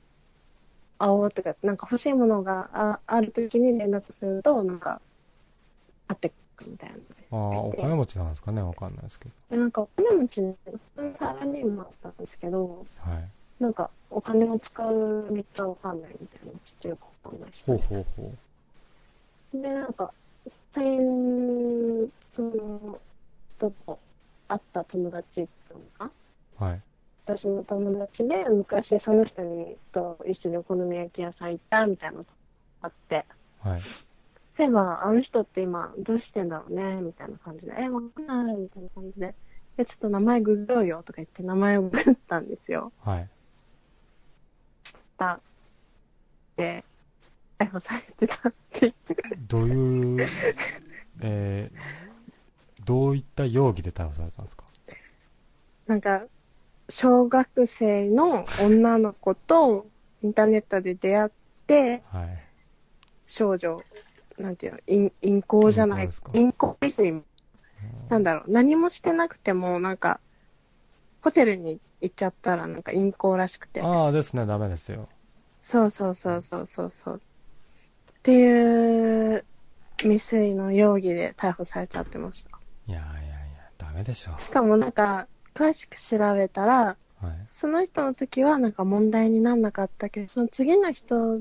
あおとか、なんか欲しいものがあある時に連絡すると、なんか、会ってくみたいな。ああ、お金持ちなんですかねわかんないですけど。なんかお金持ち、サラリーマンだったんですけど、はい。なんか、お金を使う道はわかんないみたいな、ちょっとよくわかんない人。ほうほうほう。で、なんか、最近、その、と会った友達とか、はい。私の友達で、昔その人にと一緒にお好み焼き屋さん行ったみたいなのがあって、はい。そういえば、あの人って今、どうしてんだろうね、みたいな感じで、え、わかんない、みたいな感じで、え、ちょっと名前ググろうよ、とか言って名前をググったんですよ。はい。たで、逮捕されてたってどういう、えー、どういった容疑で逮捕されたんですか？なんか、小学生の女の子とインターネットで出会って、はい、少女、なんていうの、陰陰行じゃない、陰行未遂。なんだろう、何もしてなくても、なんか、ホテルに行っちゃったらなんか陰行らしくて。ああですね、ダメですよ。そうそうそうそうそうそう。っていう未遂の容疑で逮捕されちゃってました。いやいやいや、ダメでしょ。しかもなんか、詳しく調べたら、はい、その人の時はなんか問題になんなかったけど、その次の人、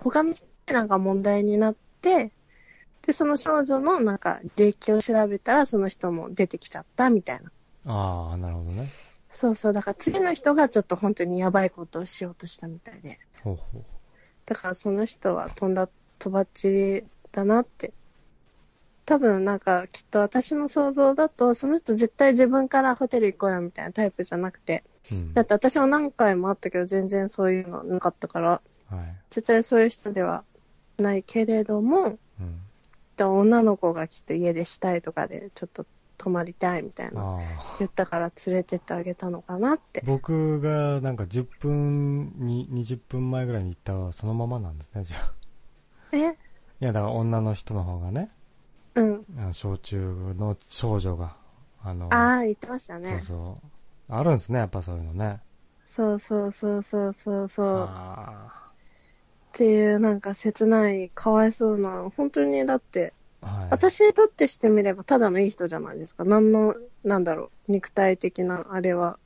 他の人なんか問題になって、で、その少女のなんか履歴を調べたら、その人も出てきちゃったみたいな。ああ、なるほどね。そうそう、だから次の人がちょっと本当にやばいことをしようとしたみたいで。ほうほう。だからその人は飛んだ、とばっちりだなって。多分なんかきっと私の想像だと、その人絶対自分からホテル行こうよみたいなタイプじゃなくて、うん。だって私は何回もあったけど全然そういうのなかったから、はい。絶対そういう人ではないけれども、うん。で女の子がきっと家出したいとかでちょっと泊まりたいみたいな。言ったから連れてってあげたのかなって。僕がなんか10分に、20分前ぐらいに行ったそのままなんですね、じゃあ。え？いや、だから女の人の方がね、うん。あの小中の少女が、あの、ああ、言ってましたそうね。そう。あるんですね、やっぱそういうのね。そうそうそうそうそうそう。っあていうなんか切ない、かわいそうな、本当にだって、あ。はい。私にとってしてみればただのいい人じゃないですか。何の、なんだろう、肉体的なあれは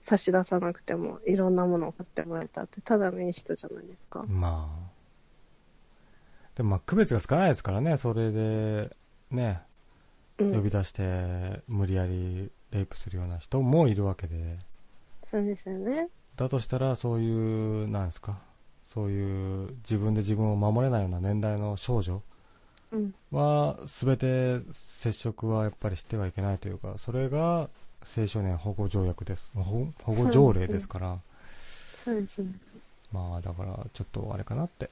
差し出さなくても、いろんなものを買ってもらえたって、ただのいい人じゃないですか。まあ。でもまあ、区別がつかないですからね、それで、ね、うん。呼び出して、無理やりレイプするような人もいるわけで。そうですよね。だとしたら、そういう、なんですか、そういう自分で自分を守れないような年代の少女うん。は、すべて接触はやっぱりしてはいけないというか、それが青少年保護条約です。保 保護条例ですから、そうですね。まあ、だから、ちょっとあれかなって。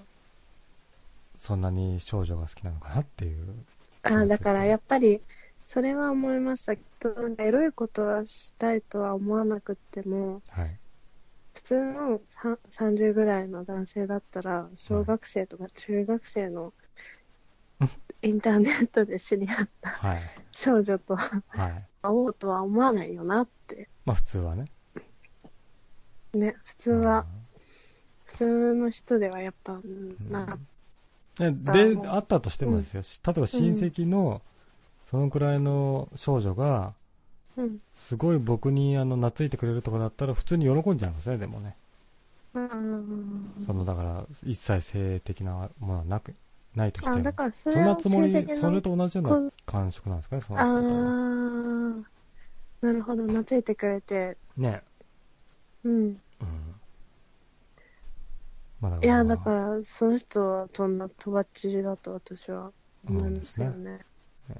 そんなに少女が好きなのかなっていう。ああ、だからやっぱり、それは思いましたけど、なんかエロいことはしたいとは思わなくっても、はい。普通のさ30ぐらいの男性だったら、小学生とか中学生の インターネットで知り合ったはい。少女とはい。会おうとは思わないよなって。まあ、普通はね。ね、普通は、普通の人ではやっぱ、うんなで、あったとしてもですよ、例えば親戚の、そのくらいの少女が。すごい僕にあの懐いてくれるとかだったら普通に喜んじゃいますね、でもね。うんその、だから、一切性的なものはなく、ないとしてあ、もだからそんなつもりそれと同じような感触なんですかね、そのあ人とはー、なるほど、懐いてくれて、ね。うん。うん。まいや、だから、その人はとんだとばっちりだと私は思いますよね。え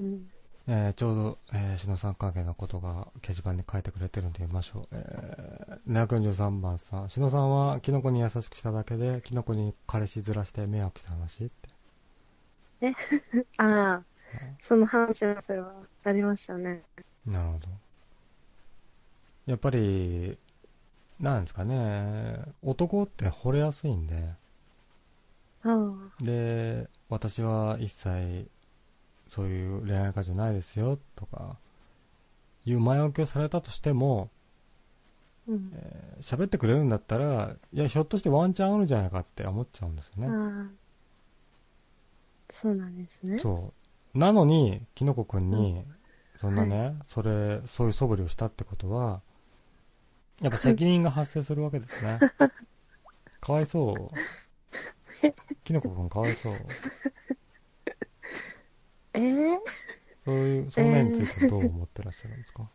うん。ーちょうど、えー、篠さん関係のことが掲示板に書いてくれてるんで読みましょう。えー、243番さん。篠さんはキノコに優しくしただけで、キノコに彼氏ずらして迷惑した話って。ああ、その話はそれはありましたね。なるほど。やっぱり、なんですかね、男って惚れやすいんで、あで、私は一切、そういう恋愛感情ないですよ、とか、いう前置きをされたとしても、あ、うん。えー喋ってくれるんだったら、いや、ひょっとしてワンチャンあるんじゃないかって思っちゃうんですよね。そうなんですね。そう。なのに、キノコくんに、そんなね、それ、そういう素振りをしたってことは、やっぱ責任が発生するわけですね。かわいそう。キノコくんかわいそう。ええそういう、その面についてどう思ってらっしゃるんですか、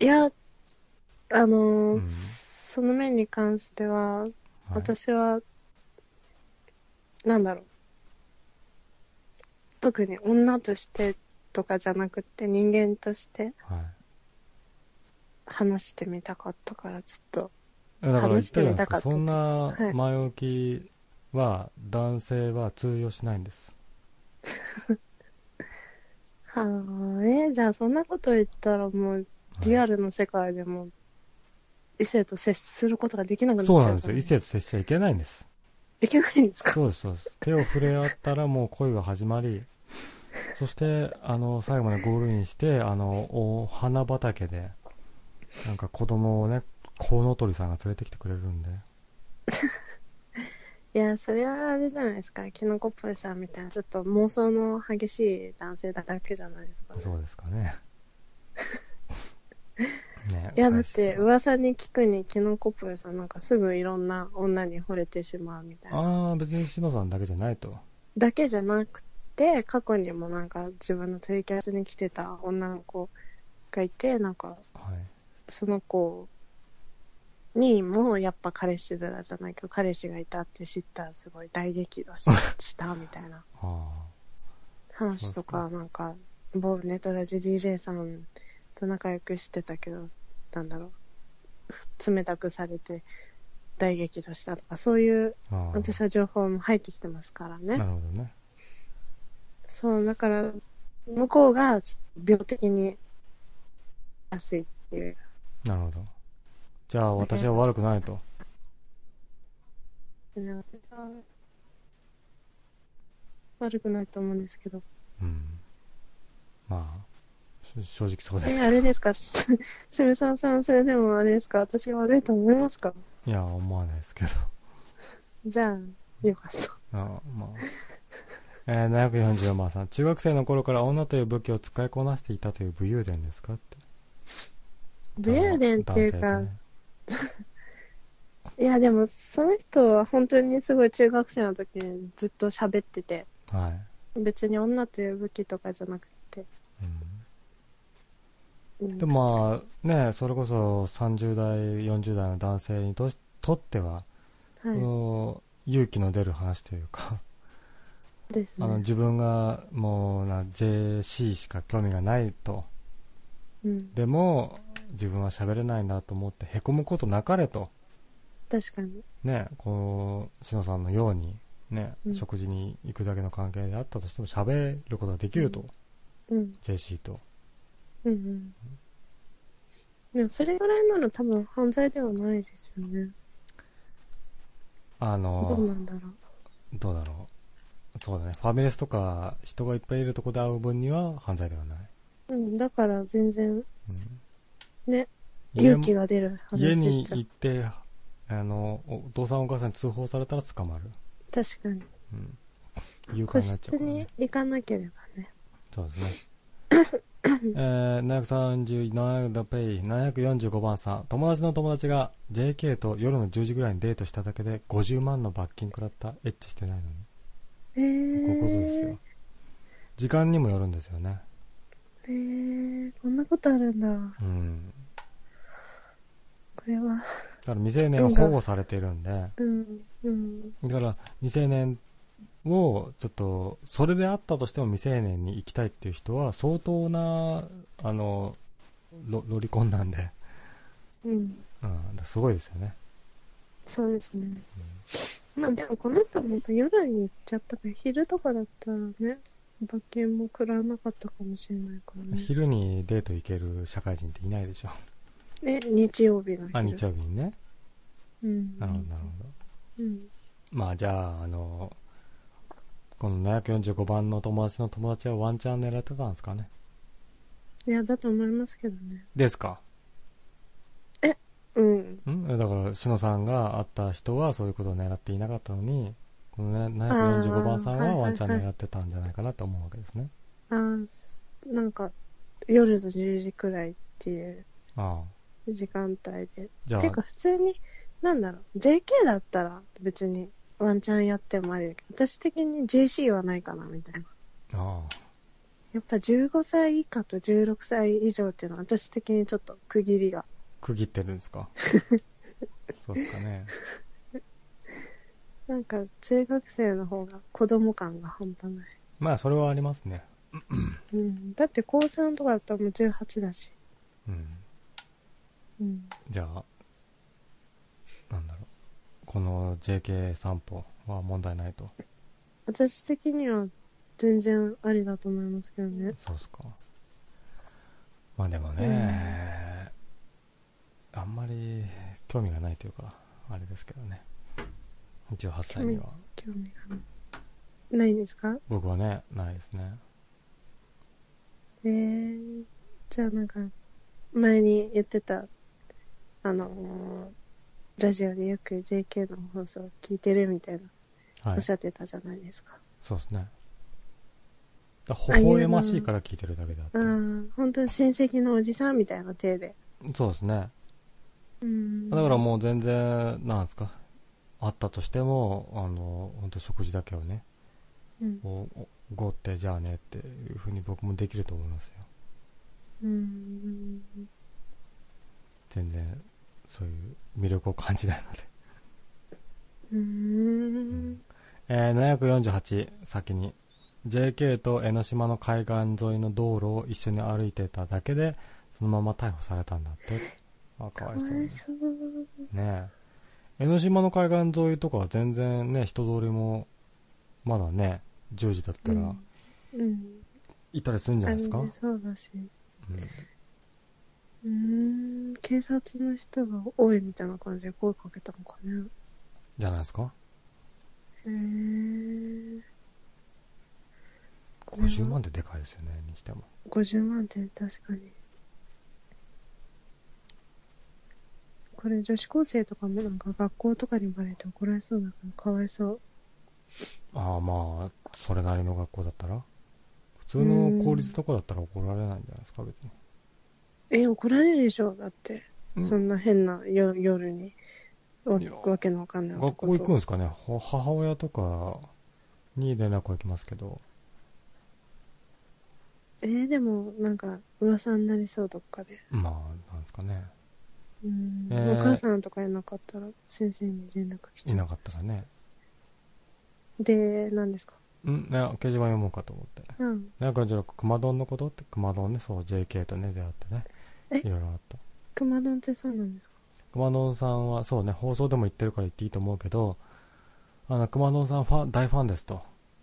いや、あのーうんその面に関しては、はい、私は、なんだろう。特に女としてとかじゃなくて人間としてはい。話してみたかったから、ちょっと。えだから言ったじゃないですか、話してみたかったそんなはい前置きは男性は通用しないんです。は あ、えじゃあそんなこと言ったらもう、リアルの世界でも、異性と接することができなくなっちゃそううなんですよ。異性と接しちゃいけないんです。できないんですか？そうです、そうです。手を触れ合ったらもう恋が始まり、そして、あの、最後までゴールインして、あの、お花畑で、なんか子供をね、コウノトリさんが連れてきてくれるんで。いや、それはあれじゃないですか。キノコプーさんみたいな、ちょっと妄想の激しい男性だけじゃないですか、ね。そうですかね。ねいや、だって、うわ噂に聞くに、キノコプーさんなんかすぐいろんな女に惚れてしまうみたいな。ああ、別にしのさんだけじゃないと。だけじゃなくて、過去にもなんか自分のツイキャスに来てた女の子がいて、なんか、はい。その子にもやっぱ彼氏面じゃないけど、彼氏がいたって知ったらすごい大激怒ししたみたいな。あ話とか、なんか、某ネトラジ DJ さんと仲良くしてたけど、なんだろう、冷たくされて大激怒したとか、そういう、私は情報も入ってきてますからねな。るほどね。そう、だから、向こうがちょっと病的に安いっていう。なるほど。じゃあ私は悪くないと。でね私は悪くないと思うんですけど。うん。まあ、し正直そうですえ、あれですか？す すみさんさん、それでもあれですか？私が悪いと思いますか？いや、思わないですけど。じゃあ、よかった。あまあ。えー、744番さん。中学生の頃から女という武器を使いこなしていたという武勇伝ですか？武勇伝っていうか、男性 いやでも、その人は本当にすごい中学生の時にずっと喋ってて、はい。別に女という武器とかじゃなくて。うんうんでもまあ、ね、それこそ30代、40代の男性にとしとっては、はこの勇気の出る話というか、い。ですあのね。自分がもうな JC しか興味がないと、うん。でも自分は喋れないなと思ってへこむことなかれと、確かに。ね、この篠さんのように、ねうん食事に行くだけの関係であったとしても喋ることができると、うん。JC と。うんうん。でも、それぐらいなら多分犯罪ではないですよね。あどうなの、んだろう。どうだろう。そうだね。ファミレスとか人がいっぱいいるとこで会う分には犯罪ではない。うん、だから全然、うんね、家勇気が出る話家に行って、あの、お父さんお母さんに通報されたら捕まる。確かに。うん。誘拐個になっちゃ室うから、ねに。行かなければね。そうですね。えー、737ダペイ、745番さん。友達の友達が JK と夜の10時ぐらいにデートしただけで50万の罰金食らった。エッチしてないのに。えー、こういうことですよ。時間にもよるんですよね。えー、こんなことあるんだ。うん。これは、だから未成年は保護されているんで、うん、うん、だから未成年をちょっと、それであったとしても未成年に行きたいっていう人は相当な、あの、ロロリコンなんで、うん。うん、すごいですよね。そうですね。まあでもこの人も夜に行っちゃったから、昼とかだったらね、罰金も食らわなかったかもしれないからね。昼にデート行ける社会人っていないでしょ。え、日曜日の昼。あ、日曜日にね。うん。なるほど、なるほど。うん。まあじゃあ、あの、この745番の友達の友達はワンチャン狙ってたんですかね。いや、だと思いますけどね。ですか？うん。ん？だから、篠さんが会った人はそういうことを狙っていなかったのに、このね、745番さんはワンチャン狙ってたんじゃないかなと思うわけですね。あなんか、夜の10時くらいっていうああ。時間帯で。じゃあてか、普通に、なんだろう、JK だったら別にワンチャンやってもありだけど、私的に JC はないかな、みたいな。あやっぱ15歳以下と16歳以上っていうのは私的にちょっと区切りが。あ。区切ってるんですか？そうですかね。なんか中学生の方が子供感が半端ない。まあ、それはありますね。うん。だって高3とかだったらもう18だし。うん。うん。じゃあ、なんだろう。この JK 散歩は問題ないと。私的には全然ありだと思いますけどね。そうですか。まあでもね、あんまり興味がないというか、あれですけどね。18歳には。興味がない。んですか？僕はね、ないですね。えー、じゃあなんか、前に言ってた、あのーラジオでよく JK の放送聞いてるみたいな、はいおっし。ゃってたじゃないですか。そうですね。だ微笑ましいから聞いてるだけであってあ。あ、本当に親戚のおじさんみたいな体で。そうですね。うん。だからもう全然、なんですか？あったとしても、あの、本当食事だけをね、うん。おおごってじゃあねっていうふうに僕もできると思いますよ。うん。全然、そういう魅力を感じないので。うん。えー、748、先に。JK と江ノ島の海岸沿いの道路を一緒に歩いてただけでそのまま逮捕されたんだってあかかわわいそうにいそう。ねえ江ノ島の海岸沿いとかは全然ね人通りもまだね10時だったらうん。いたりするんじゃあないですか、そうだし。うんうーん、警察の人が多いみたいな感じで声かけたのかね。じゃないですか？へー。50万ってでかいですよねにしても50万って確かに。これ女子高生とかもなんか学校とかにバレて怒られそうだからかわいそう。ああまあそれなりの学校だったら？普通の公立とかだったら怒られないんじゃないですか別にえ、怒られるでしょ？だって。うんそんな変なよ夜にわわけのわかんない学。校行くんですかね？ほ母親とかに連絡は行きますけどえーでもなんか噂になりそうどっかで。まあなんですかねうん、えー。お母さんとかいなかったら先生に連絡しちゃう。いなかったらね。で、何ですか？うん？ね掲示板読もうかと思って。うん。なんかじゃあ熊丼のこと？って？熊丼ね。そう JK とね出会ってね。え？いろいろあった。熊丼ってそうなんですか？熊丼さんはそうね放送でも言ってるから言っていいと思うけどあの熊丼さんファン大ファンですと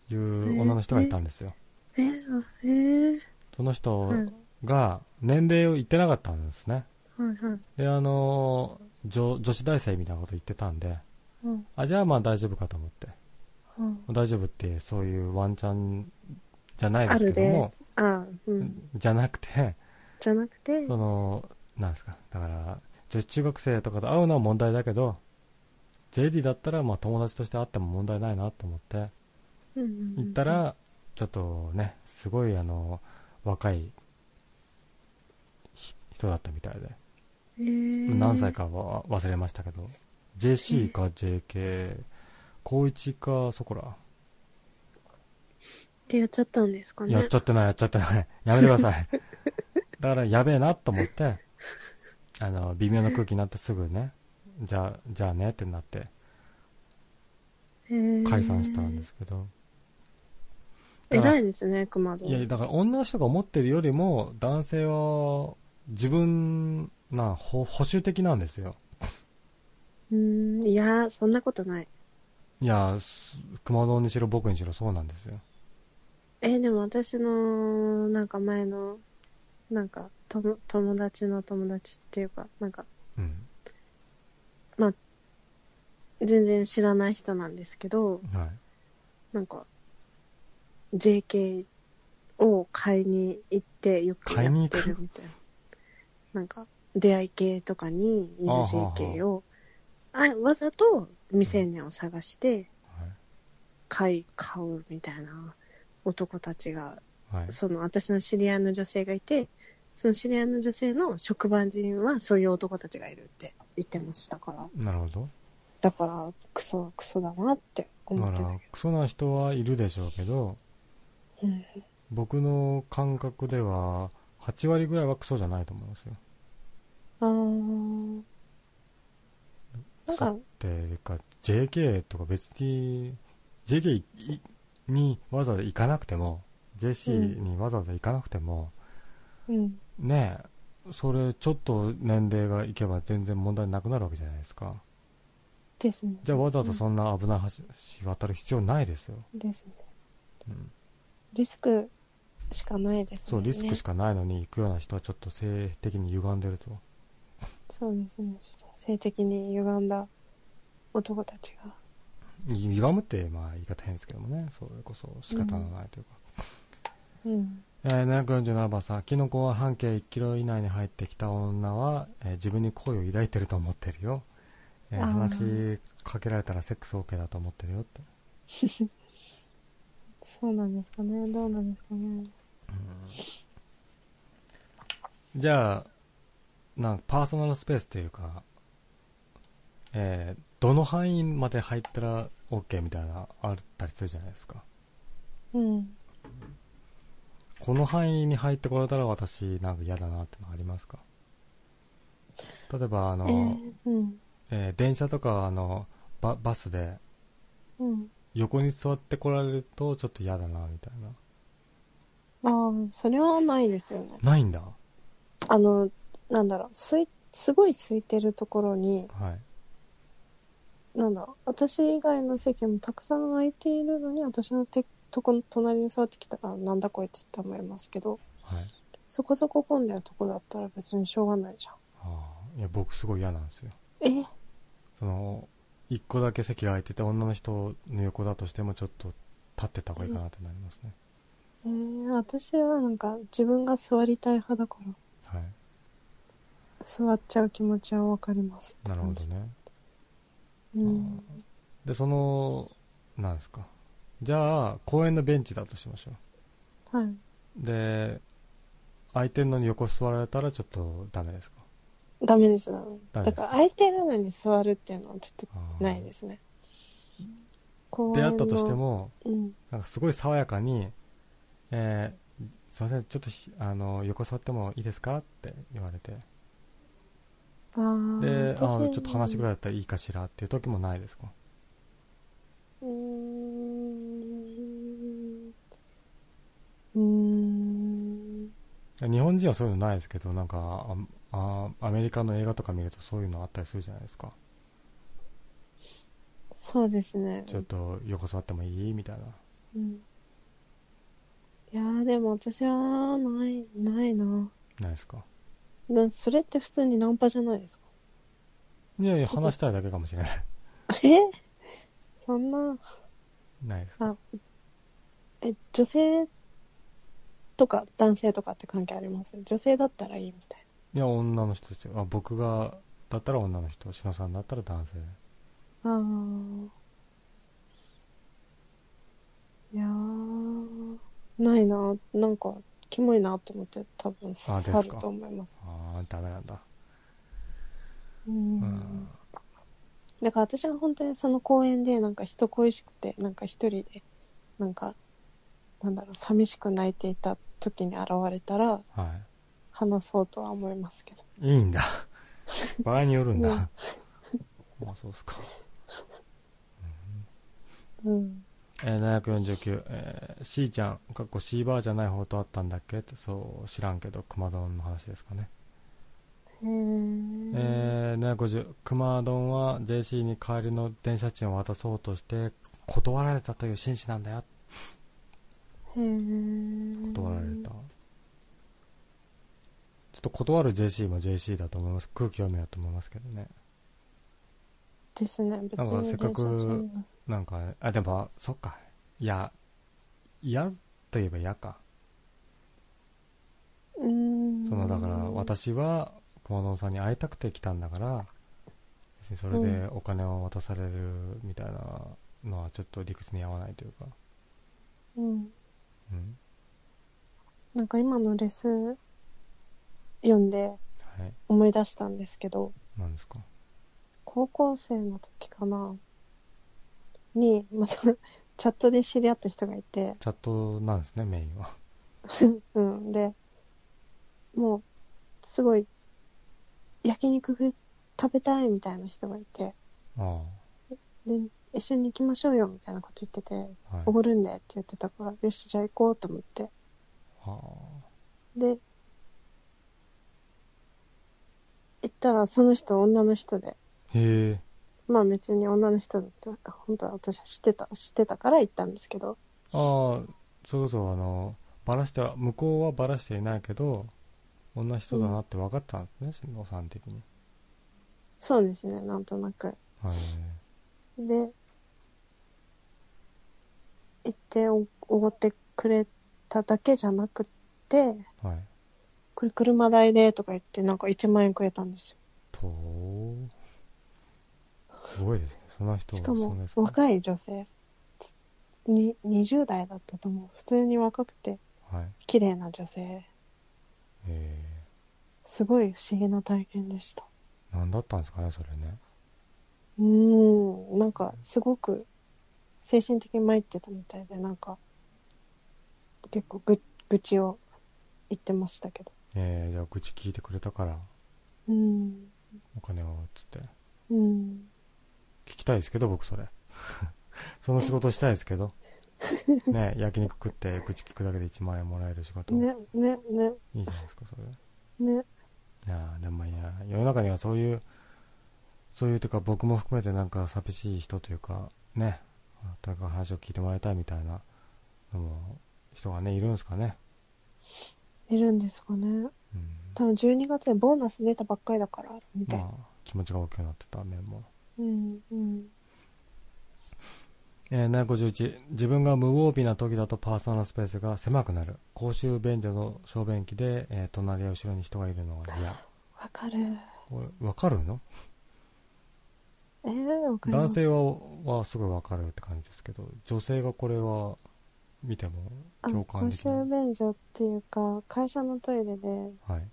いう女の人がいたんですよ、えー、あ、えー、その人はいが年齢を言ってなかったんですねはいはい。であの女女子大生みたいなこと言ってたんでうん、あじゃあまあ大丈夫かと思って。うん。大丈夫ってそういうワンチャンじゃないですけどもあうん。じゃなくてじゃなくて、そのなんですか。だから女子中学生とかと会うのは問題だけど JD だったらまあ友達として会っても問題ないなと思ってうんうんうん。行った、らちょっとねすごいあの若いひ人だったみたいで。えー、何歳かは忘れましたけど。JC か JK 高一かそこら。ってやっちゃったんですかね。やっちゃってないやっちゃってない。やめてください。だからやべえなと思って。あの微妙な空気になってすぐね。じゃあじゃあねってなって。解散したんですけど、偉いですね、熊丼。いやだから女の人が思ってるよりも男性は自分な保保守的なんですよ。うーん、いやー、そんなことない。いやす熊丼にしろ僕にしろそうなんですよ。えーでも私の、なんか前の、なんか、とも友達の友達っていうか、なんか、うん。全然知らない人なんですけど、はい。なんか、JK を買いに行ってよくやってるみたいな。なんか、出会い系とかにいるあはは JK を、あわざと未成年を探して、買い、買うみたいな男たちが、はいその私の知り合いの女性がいて、その知り合いの女性の職場人はそういう男たちがいるって言ってましたから。なるほどだから、クソ、クソだなって思ってたけクソな人はいるでしょうけどど。うん。僕の感覚では8割ぐらいはクソじゃないと思いますよあー。なんか、か JK とか別に JK いにわざわざ行かなくても JC にわざわざ行かなくても、うん。ねえそれちょっと年齢がいけば全然問題なくなるわけじゃないですかですね。じゃあわざわざそんな危ない橋渡る必要ないですよ、ですね。うん、リスクしかないですね。そうリスクしかないのに行くような人はちょっと性的に歪んでるとそうですね。性的に歪んだ男たちが。い歪むってまあ言い方変ですけどもねそれこそ仕方のないというか、うん。えー、747番さん、キノコは半径1キロ以内に入ってきた女は、えー自分に好意を抱いてると思ってるよ。えー話しかけられたらセックス OK だと思ってるよって。そうなんですかね。どうなんですかね。じゃあ、なんかパーソナルスペースというか、えーどの範囲まで入ったら OK みたいなあったりするじゃないですか。うん。この範囲に入ってこられたら私なんか嫌だなってのありますか？例えばあの、えー、うん。えー電車とかあのババスでうん。横に座ってこられるとちょっと嫌だな、みたいな。ああ、それはないですよね。ないんだ。あの、なんだろう、すい、すごい空いてるところに、はい。なんだろう、私以外の席もたくさん空いているのに、私のてとこ、隣に座ってきたら、なんだこいつって思いますけど、はい。そこそこ混んでるとこだったら別にしょうがないじゃん。ああ。いや、僕すごい嫌なんですよ。え？その、一個だけ席が空いてて、女の人の横だとしてもちょっと立ってた方がいいかなってなりますね。えー、私はなんか自分が座りたい派だから、はい。座っちゃう気持ちはわかります。なるほどね。うん。で、その、なんですか。じゃあ、公園のベンチだとしましょはい。う。で、空いてんのに横座られたらちょっとダメですか？ダメです。だから空いてるのに座るっていうのはちょっとないですね。公出会ったとして、も、うん。なんかすごい爽やかに、えー、すいません、ちょっとひあの横座ってもいいですか？って言われて。で、あ私ちょっと話ぐらいだったらいいかしらっていう時もないですか？うーん。うーん。日本人はそういうのないですけど、なんかああ、アメリカの映画とか見るとそういうのあったりするじゃないですか。そうですね。ちょっと横座ってもいい？みたいな。うん。いやーでも私はない、ないな。ないですか？なそれって普通にナンパじゃないですか？いやいや、話したいだけかもしれない。え？そんな、ないですかあ、え、女性とか男性とかって関係あります？女性だったらいいみたいいや、女の人ですよ。あ僕が、だったら女の人、篠さんだったら男性。な。あー。いやー、ないな。なんか、キモいなと思って多分ですか去ると思います。ああ、ダメなんだ。ううんん。だから私は本当にその公園でなんか人恋しくて、なんか一人で、なんか、なんだろう、寂しく泣いていた時に現れたら、は話そうとは思いますけど。い。いいんだ。場合によるんだ。うんあそうっすか。うん。えー、749、えー、C ちゃん、かっこ C バーじゃない方とあったんだっけ？って、そう、知らんけど、熊丼の話ですかね。えー、750、熊丼は JC に帰りの電車賃を渡そうとして、断られたという紳士なんだよ。断られた。ちょっと断る JC も JC だと思います。空気読めやと思いますけどね。ですね、別なんかにせっかくなんか、あ、でも、そっか。いや、嫌といえば嫌か。うーん。その、だから、私は、熊野さんに会いたくて来たんだから、別にそれでお金を渡されるみたいなのはちょっと理屈に合わないというか。うん。うん。なんか今のレス読んではい。思い出したんですけど、なんですか？高校生の時かなに、また、チャットで知り合った人がいて、チャットなんですね、メインは。うん。で、もう、すごい、焼肉食べたいみたいな人がいて、あで、一緒に行きましょうよみたいなこと言ってて、あ。はい。おごるんでって言ってたから、よし、じゃあ行こうと思って。はで、行ったらその人女の人で、あ。へえ。まあ別に女の人だって、本当は私は知ってた、知ってたから行ったんですけど、ああ、それこそあの、バラしては、向こうはバラしていないけど、女人だなって分かったんですね、野さん的に。そうですね、なんとなく。はい。で、行っておおごってくれただけじゃなくて、はい。これ車代でとか言ってなんか1万円くれたんですよ。と、すごいですね。その人しかも若い女性、に20代だったと思う。普通に若くてはい。綺麗な女性。えすごい不思議な体験でした。ー、何だったんですかね、それね。うーん、なんかすごく精神的に参ってたみたいで、なんか結構ぐ愚痴を言ってましたけど。えー、じゃあ愚痴聞いてくれたから、うん、お金を、つって。うん。聞きたいですけど、僕それ。その仕事したいですけど。ね、焼肉食って口聞くだけで1万円もらえる仕事。ね、ね、ね、いいじゃないですか、それ。ね。いやーでもいや、世の中にはそういう、そういうてか僕も含めてなんか寂しい人というか、ね、とにかく話を聞いてもらいたいみたいなのも、人がね、いるんですかね。いるんですかね。うん。多分12月でボーナス出たばっかりだから、みたいな。まあ、気持ちが大きくなってた面も。うん、うん。えー、751自分が無防備な時だとパーソナルスペースが狭くなる。公衆便所の小便器で、えー隣や後ろに人がいるのが嫌。わかる。これ分かるの？えー、わかる。男性ははすごい分かるって感じですけど女性がこれは見てもあ共感公できない？衆便所っていうか、会社のトイレで、はい、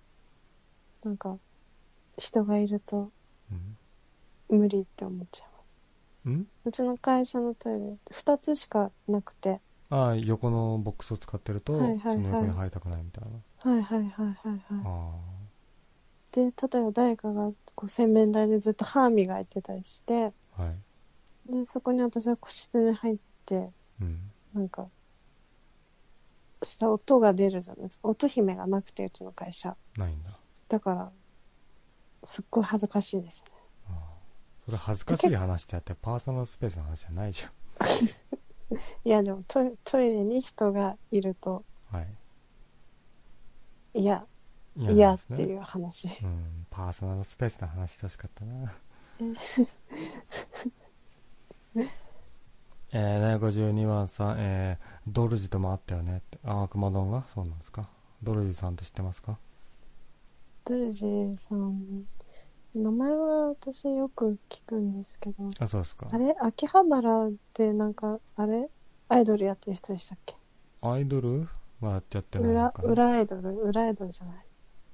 なんか、人がいるとうん無理って思っちゃいます。ん？うちの会社のトイレ、二つしかなくて、ああ横のボックスを使ってると、はいはいはいその横に入りたくないみたいな、はいはいはいはいはい。あで、例えば誰かがこう洗面台でずっと歯磨いてたりして、あはいで、そこに私は個室に入って、うんなんか、した音が出るじゃないですか。音姫がなくて、うちの会社。ないんだだから、すっごい恥ずかしいですね。それ恥ずかしい話ってあってパーソナルスペースの話じゃないじ いや、でもトイトイレに人がいるとゃんはい嫌、嫌嫌っなんですねていう話。うん、パーソナルスペースの話してほしかったな。えー、752番さん、えー、ドルジともあったよねって。ああ、熊丼が？そうなんですか？ドルジさんって知ってますか？ドルジーさん、名前は私よく聞くんですけど、あ、そうですか。あれ秋葉原ってなんか、あれ？アイドルやってる人でしたっけ？アイドル？はやってない裏の、かな。裏アイドル？裏アイドルじゃない？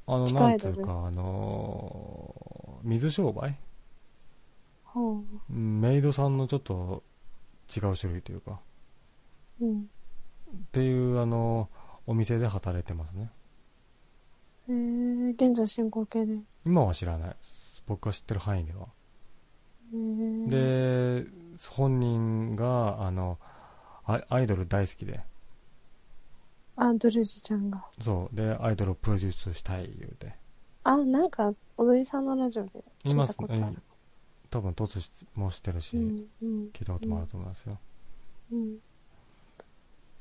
あの、地下アイドル？なんていうか、あのー水商売？ほう。うんメイドさんのちょっと違う種類というか、うん。っていう、あのお店で働いてますね。えー、現在進行形で。今は知らない。僕が知ってる範囲では。えー、で、本人が、あの、アイアイドル大好きで、あ、ドルジちゃんが。そう、で、アイドルをプロデュースしたい言うて。あ、なんか、踊りさんのラジオで聞いたことある。多分突もしてるし、うん、うん。聞いたこともあると思いますよ。うん。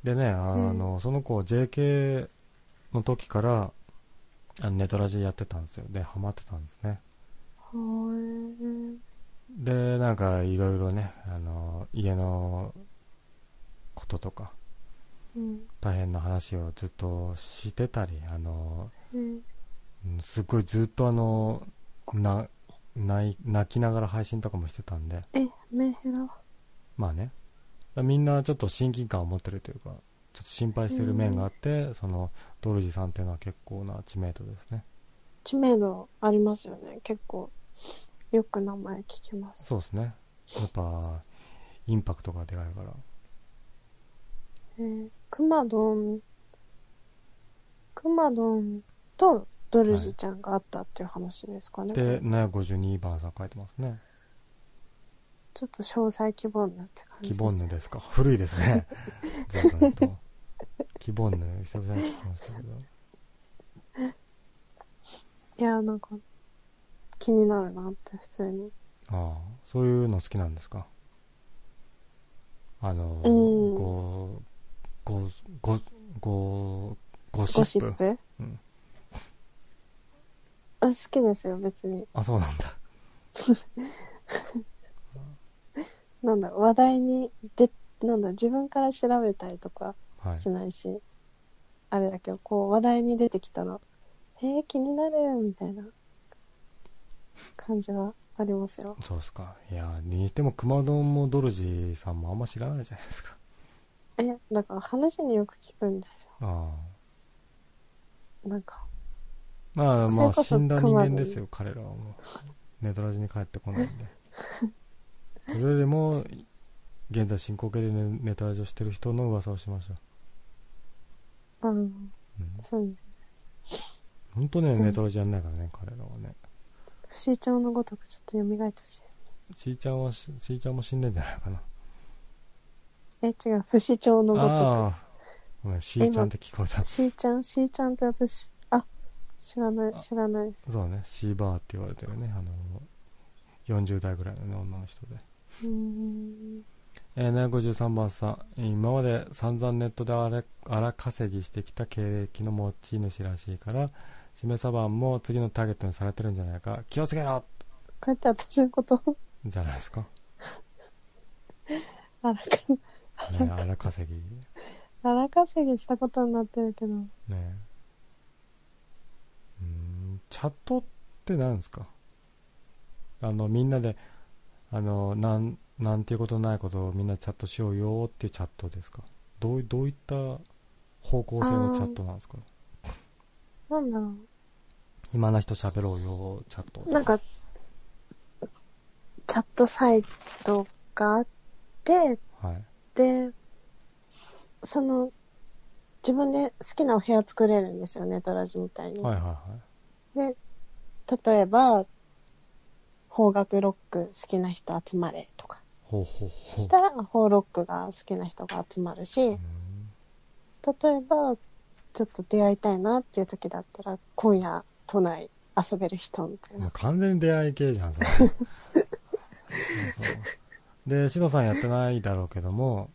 でね、あの、その子 JK の時から、あのネトラジやってたんですよ。で、ハマってたんですね。で、なんかいろいろね、あの、家のこととか、うん。大変な話をずっとしてたり、あの、うん。うんすっごいずっとあの、な、泣きながら配信とかもしてたんで、え、メンヘラ？まあね。みんなちょっと親近感を持ってるというか、ちょっと心配してる面があって、その、ドルジさんっていうのは結構な知名度ですね。知名度ありますよね。結構、よく名前聞きます。そうですね。やっぱ、インパクトがでかいから。えー、くまドン、くまドンとドルジちゃんがあったっていう話ですかね。こで、れ752番さん書いてますね。ちょっと詳細希望になって感じです。キボンヌですか。古いですね。随分と。キボンヌ、久々に聞きましたけど。いや、なんか、気になるなって、普通に。ああ、そういうの好きなんですか？あの、うんご、ご、ご、ご、ゴシゴシップ？ップうんあ、好きですよ、別に。あ、そうなんだ。なんだ話題に、で、なんだ、自分から調べたりとかはい。しないし、あれだけど、こう、話題に出てきたら、へえ、気になる、みたいな感じはありますよ。そうですか。いや、にしても、熊丼もドルジーさんもあんま知らないじゃないですか。え、だから話によく聞くんですよ。ああ。なんか、まあまあ、死んだ人間ですよ、彼らはもう。ネトラジに帰ってこないんで。それよりも、現在進行形でネネトラジをしてる人の噂をしましょうん、う。うん。そう、本当ね、うんネトラジやんないからね、彼らはね。不死鳥のごとくちょっと蘇ってほしいですね。ちーちゃんはし、ちーちゃんも死んでんじゃないかな。え、違う、不死鳥のごとああ、ごめん、しーちゃんって聞こえたく。。しーちゃん、しーちゃんって私、あ、知らない、知らないです。そうね、シーバーって言われてるね、あの、40代ぐらいのね、女の人で。うーん。えー、753番さん、今まで散々ネットで荒荒稼ぎしてきた経歴の持ち主らしいから、しめさばんも次のターゲットにされてるんじゃないか、気をつけろ。こうやって私のこと、じゃないですか。荒か、ね、荒稼ぎ。荒稼ぎしたことになってるけど、ねうーん、チャットって何ですか？あの、みんなで、あの、なん、なんていうことないことをみんなチャットしようよっていうチャットですか？どう、どういった方向性のチャットなんですか？なんだろ暇な人喋ろうよ、チャット。う。なんか、チャットサイトがあって、はい。で、その、自分で好きなお部屋作れるんですよね、トラジみたいに。はいはいはい。で、例えば、邦楽ロック好きな人集まれとか。ほうほうほ。そうしたら、邦ロックが好きな人が集まるし、例えば、ちょっと出会いたいなっていう時だったら、今夜都内遊べる人みたいな。完全に出会い系じゃん、それそう で、シドさんやってないだろうけども、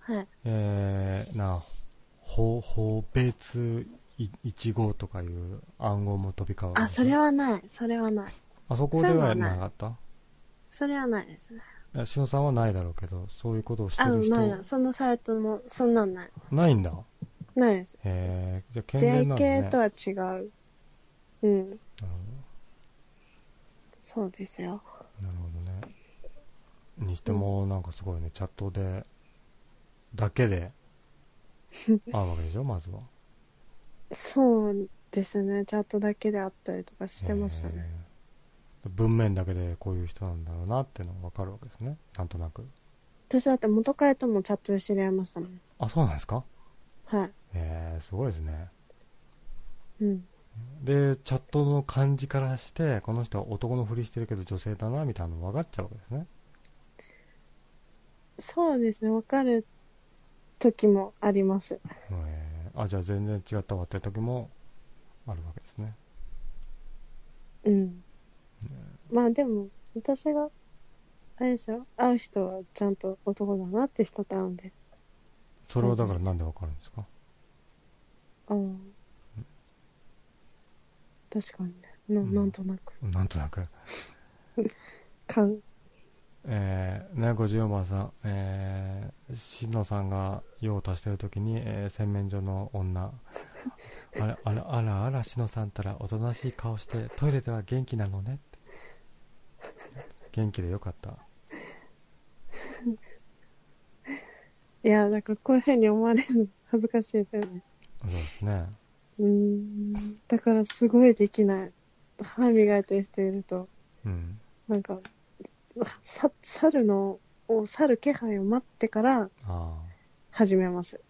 はい。えー、な、ほ、ほ別い1号とかいう暗号も飛び交う。あ、それはない。それはない。あそこではなかった？それはないですね。いやしのさんはないだろうけど、そういうことをしてあ、る人ないな。そのサイトも、そんなんない。ないんだ。ないです。へえじゃあ健出会い。系とは違う。うん。なるそうですよ。ほどなるほどね。にしても、なんかすごいね、チャットで、だけで、会うわけでしょ、まずは。そうですね。チャットだけであったりとかしてましたね。文面だけでこういう人なんだろうなっていうのがわかるわけですね。なんとなく。私だって元彼ともチャットで知り合いましたもん。あ、そうなんですか？はい。えー、すごいですね。うん。で、チャットの感じからして、この人は男のふりしてるけど女性だな、みたいなの分かっちゃうわけですね。そうですね。わかる時もあります。えー、あ、じゃあ全然違ったわって時もあるわけですね。うん。まあでも、私が、あれですよ。会う人はちゃんと男だなって人と会うんで。それはだからなんで分かるんですか？ああ。確かにね。なうんなんとなく。なんとなく？かん、えー、ね、54番さん、えー、しのさんが用を足してる時に、えー、洗面所の女、あら、あら、あら、あら、しのさんたらおとなしい顔して、トイレでは元気なのねって。元気でよかった。いや、なんかこういう風に思われるの恥ずかしいですよね。そうですね。うーん。だからすごいできない。歯磨いてる人いると、うん。なんか、さ、去るのを、去る気配を待ってから。始めます。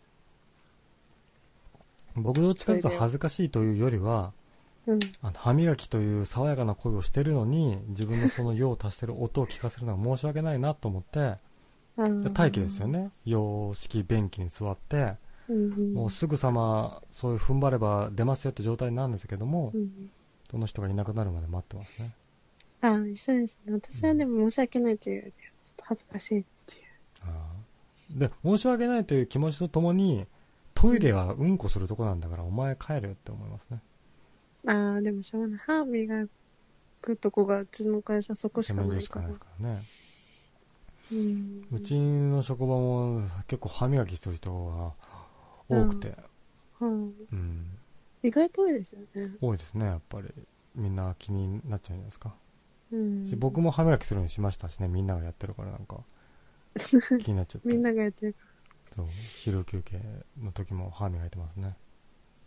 僕どっちかというと恥ずかしいというよりは、うん。あの歯磨きという爽やかな声をしてるのに、自分のその用を足してる音を聞かせるのは申し訳ないなと思って、待機ですよ。ね。洋式便器に座って。もうすぐさまそういう踏ん張れば出ますよって状態なんですけども、うん。その人がいなくなるまで待ってますね。ああ、一緒ですね。私はでも申し訳ないというよりは、ちょっと恥ずかしいっていう。ああで、申し訳ないという気持ちとともに、トイレはうんこするとこなんだから、お前帰れよって思いますね。ああ、でもしょうがない。歯磨くとこがうちの会社そこし洗かないからしかないです。からね。うちの職場も結構歯磨きしてる人が多くて、うん。うん、意外と多いですよね。多いですね、やっぱり。みんな気になっちゃうんじゃないですか。うん。し僕も歯磨きするようにしましたしね、みんながやってるからなんか、気になっちゃって。みんながやってるかそう、昼休憩の時も歯磨いてますね。ら。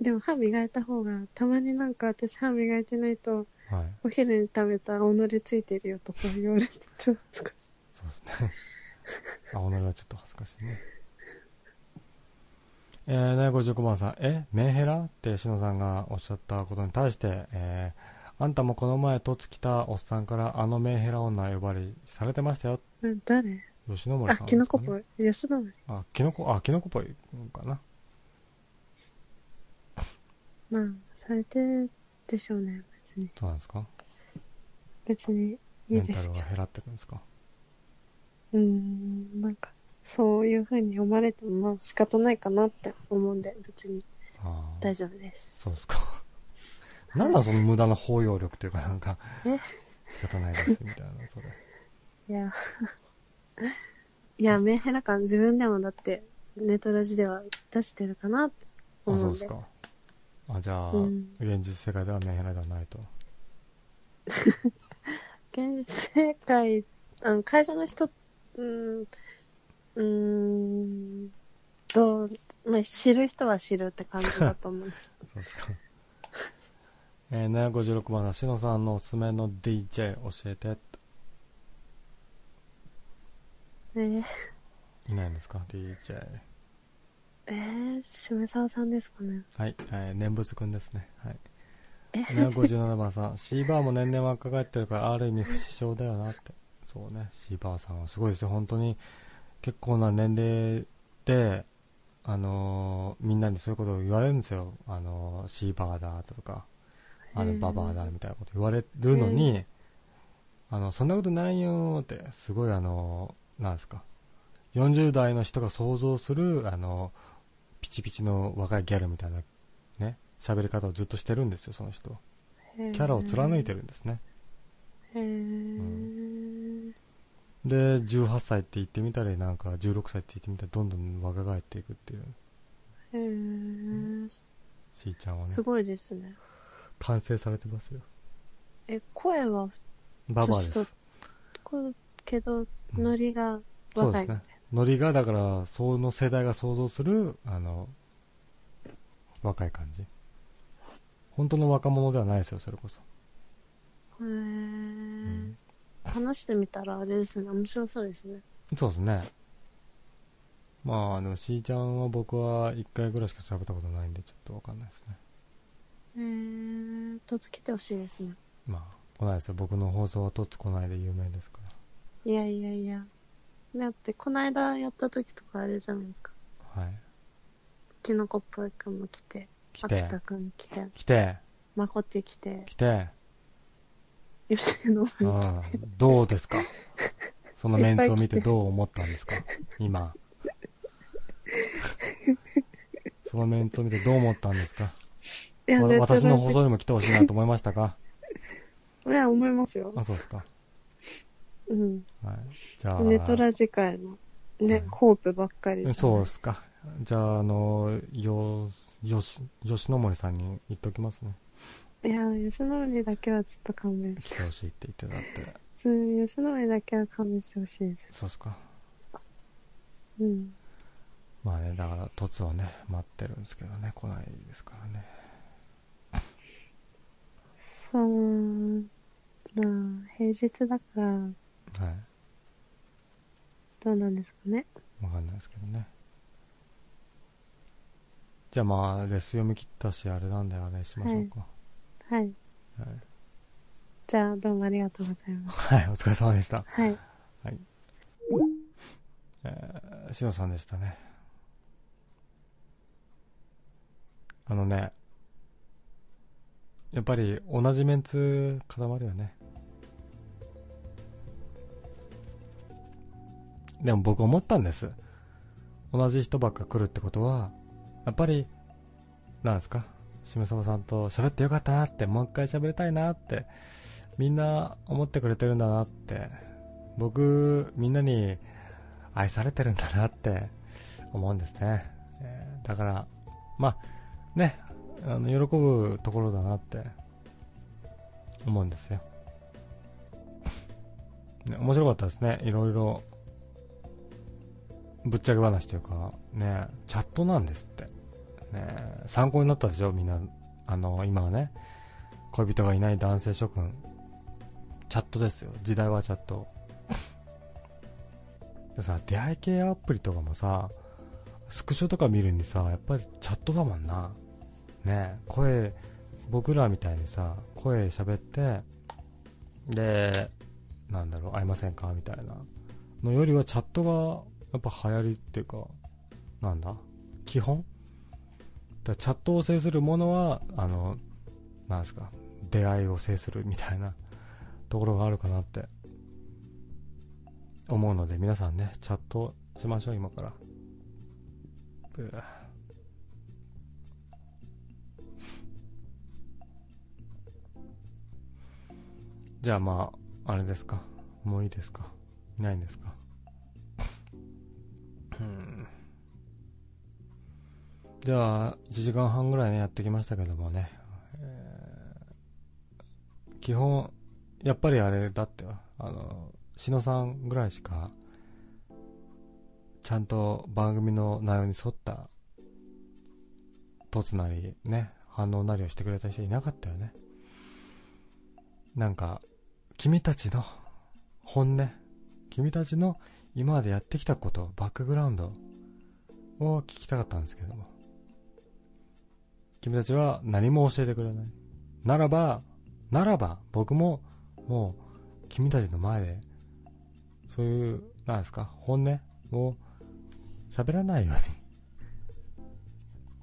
でも歯磨いた方が、たまになんか私歯磨いてないと、はい。お昼に食べた己ついてるよとか言われてちょっと少し。そうですね。あ、己はちょっと恥ずかしいね。えー、ね、55番さん、え、メンヘラってしのさんがおっしゃったことに対して、えー、あんたもこの前とつ来たおっさんからあのメンヘラ女呼ばわりされてましたよ。な誰？吉野森あさん、キノコっぽい。吉野森。あ、キノコ、あ、キノコっぽいかな。まあ、されてるでしょうね、別に。そうなんですか？別にいメンいですけど。タルが減らってるんですか？うーん、なんか、そういう風に読まれても、まあ仕方ないかなって思うんで、別にああ。大丈夫です。そうですか。なんだその無駄な包容力というかなんか、え？仕方ないですみたいな、それ。いや、いや、メンヘラ感自分でもだって、ネトラジでは出してるかなってあ、思で。そううんですか。あ、じゃあ、うん現実世界ではメンヘラではないと。現実世界、あの、会社の人、うーん、うーん、どう、まあ、知る人は知るって感じだと思うんです。そうですか。えー、756番のしのさんのおすすめの DJ 教えて。えー、いないんですか ?DJ。えー、しめさんですかね。はい、えー、念仏くんですね。はい。え757番さん、シーバーも年々若返ってるから、ある意味不死症だよなって。そうね、シーバーさんはすごいですよ。本当に、結構な年齢で、あのーみんなにそういうことを言われるんですよ。あのーシーバーだとか、あの、ババアだみたいなこと言われるのに、あの、そんなことないよーって、すごいあのーなんですか。40代の人が想像する、あのピチピチの若いギャルみたいな、ね、喋り方をずっとしてるんですよ、その人。キャラを貫いてるんですね。へーで、18歳って言ってみたり、なんか16歳って言ってみたり、どんどん若返っていくっていう、へーしーちゃんはねす、ごいですね。完成されてますよ。え、声はババアです。けど、うんノリがそうですね。ノリが、だから、その世代が想像する、あの、若い感じ。本当の若者ではないですよ、それこそ。な。へーん話してみたらあれですね。面白そうですね。そうですね。まあ、でも、しーちゃんは僕は1回ぐらいしか喋ったことないんで、ちょっとわかんないですね。へー、とつけてほしいですね。まあ、来ないですよ。僕の放送はとつ来ないで有名ですかいやいやいや。だって、この間やった時とかあれじゃないですか。ら。はい。キノコっぽいくんも来て、来て秋、田くん来て、来て、まこって来て、来て、吉野も来て。うん、どうですか？そのメンツを見てどう思ったんですか？今。そのメンツを見てどう思ったんですか？私の放送にも来てほしいなと思いましたか？いや、思いますよ。あ、そうですか。うん。はい。じゃあ、ネトラジ界の、ね、うんホープばっかりそうですか。じゃあ、あの、よ、よし、吉野森さんに言っときますね。いや、吉野森だけはちょっと勘弁し来てほしいって言ってたって。て。吉野森だけは勘弁してほしいです。そうですか。うん。まあね、だから、凸をね、待ってるんですけどね、来ないですからね。そう、まあ、平日だから、はい。どうなんですかね？わかんないですけどね。じゃあまあ、レス読み切ったし、あれなんであれしましょうか。はい。はい。じゃあ、どうもありがとうございます。はい、お疲れ様でした。はい。はい。えー、しのさんでしたね。あのね、やっぱり同じメンツ固まるよね。でも僕思ったんです。同じ人ばっか来るってことは、やっぱり、なんですか、しめさまさんと喋ってよかったなって、もう一回喋りたいなって、みんな思ってくれてるんだなって、僕、みんなに愛されてるんだなって思うんですね。えーだから、まあ、ね、あの、喜ぶところだなって思うんですよ。ね、面白かったですね。いろいろ、ぶっちゃけ話というか、ね、チャットなんですって。ね、参考になったでしょ、みんな。あの、今はね、恋人がいない男性諸君。チャットですよ。時代はチャット。でさ、出会い系アプリとかもさ、スクショとか見るにさ、やっぱりチャットだもんな。ね声、僕らみたいにさ、声喋って、で、なんだろう、会いませんか？みたいな。のよりはチャットがやっぱ流行りっていうか、なんだ？基本？だチャットを制するものは、あの、なんですか、出会いを制するみたいなところがあるかなって思うので、皆さんね、チャットしましょう、今から。じゃあまあ、あれですか？もういいですか？いないんですか？うんじゃあ、1時間半ぐらいね、やってきましたけどもね。えー、基本、やっぱりあれだってあの、しのさんぐらいしか、ちゃんと番組の内容に沿った、凸なり、ね、反応なりをしてくれた人いなかったよね。なんか、君たちの本音、君たちの今までやってきたこと、バックグラウンドを聞きたかったんですけども。君たちは何も教えてくれない。ならば、ならば、僕も、もう、君たちの前で、そういう、なんですか、本音を喋らないように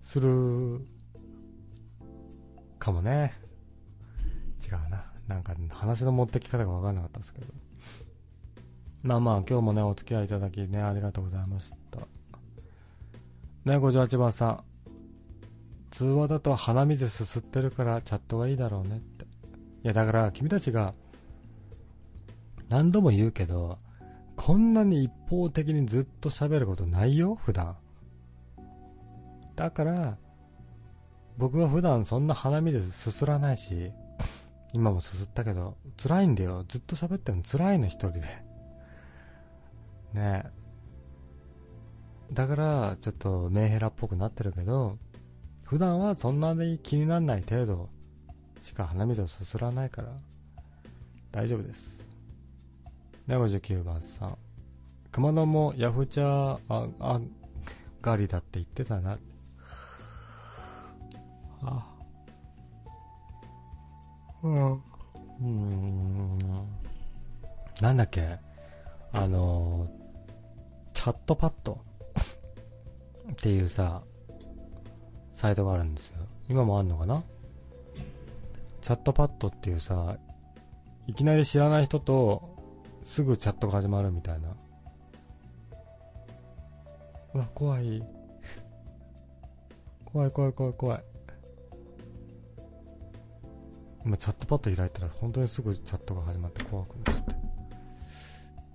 する、かもね。違うな。なんか、話の持ってき方がわかんなかったですけど。まあまあ、今日もね、お付き合いいただきね、ありがとうございました。ね、58番さん。通話だと鼻水すすってるからチャットがいいだろうねって。いや、だから君たちが、何度も言うけど、こんなに一方的にずっと喋ることないよ、普段。だから、僕は普段そんな鼻水すすらないし、今もすすったけど、辛いんだよ。ずっと喋ってるの辛いの、一人で。ねえ。だから、ちょっとメンヘラっぽくなってるけど、普段はそんなに気にならない程度しか鼻水をすすらないから、大丈夫です。で、59番さん。熊野もヤフチャーあがりだって言ってたな。あ。うん。うん。なんだっけあのチャットパッド っていうさ、サイトがあるんですよ。今もあんのかな？チャットパッドっていうさ、いきなり知らない人とすぐチャットが始まるみたいな。うわ、怖い。怖い怖い怖い怖い。今チャットパッド開いたら本当にすぐチャットが始まって怖くなっちゃって。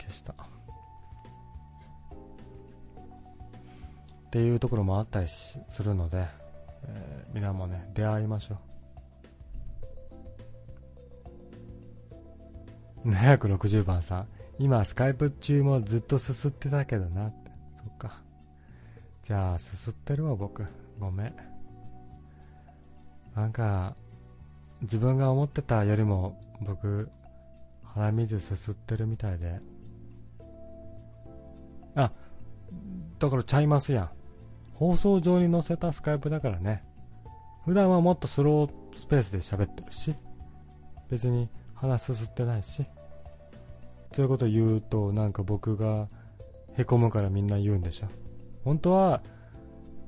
消した。っていうところもあったりするので、えー、皆もね、出会いましょう。760番さん、今スカイプ中もずっとすすってたけどな。そっか。じゃあ、すすってるわ、僕。ごめん。なんか、自分が思ってたよりも、僕、鼻水すすってるみたいで。あ、だからちゃいますやん。放送上に載せたスカイプだからね。普段はもっとスロースペースで喋ってるし、別に鼻すすってないし、そういうこと言うとなんか僕がへこむからみんな言うんでしょ。本当は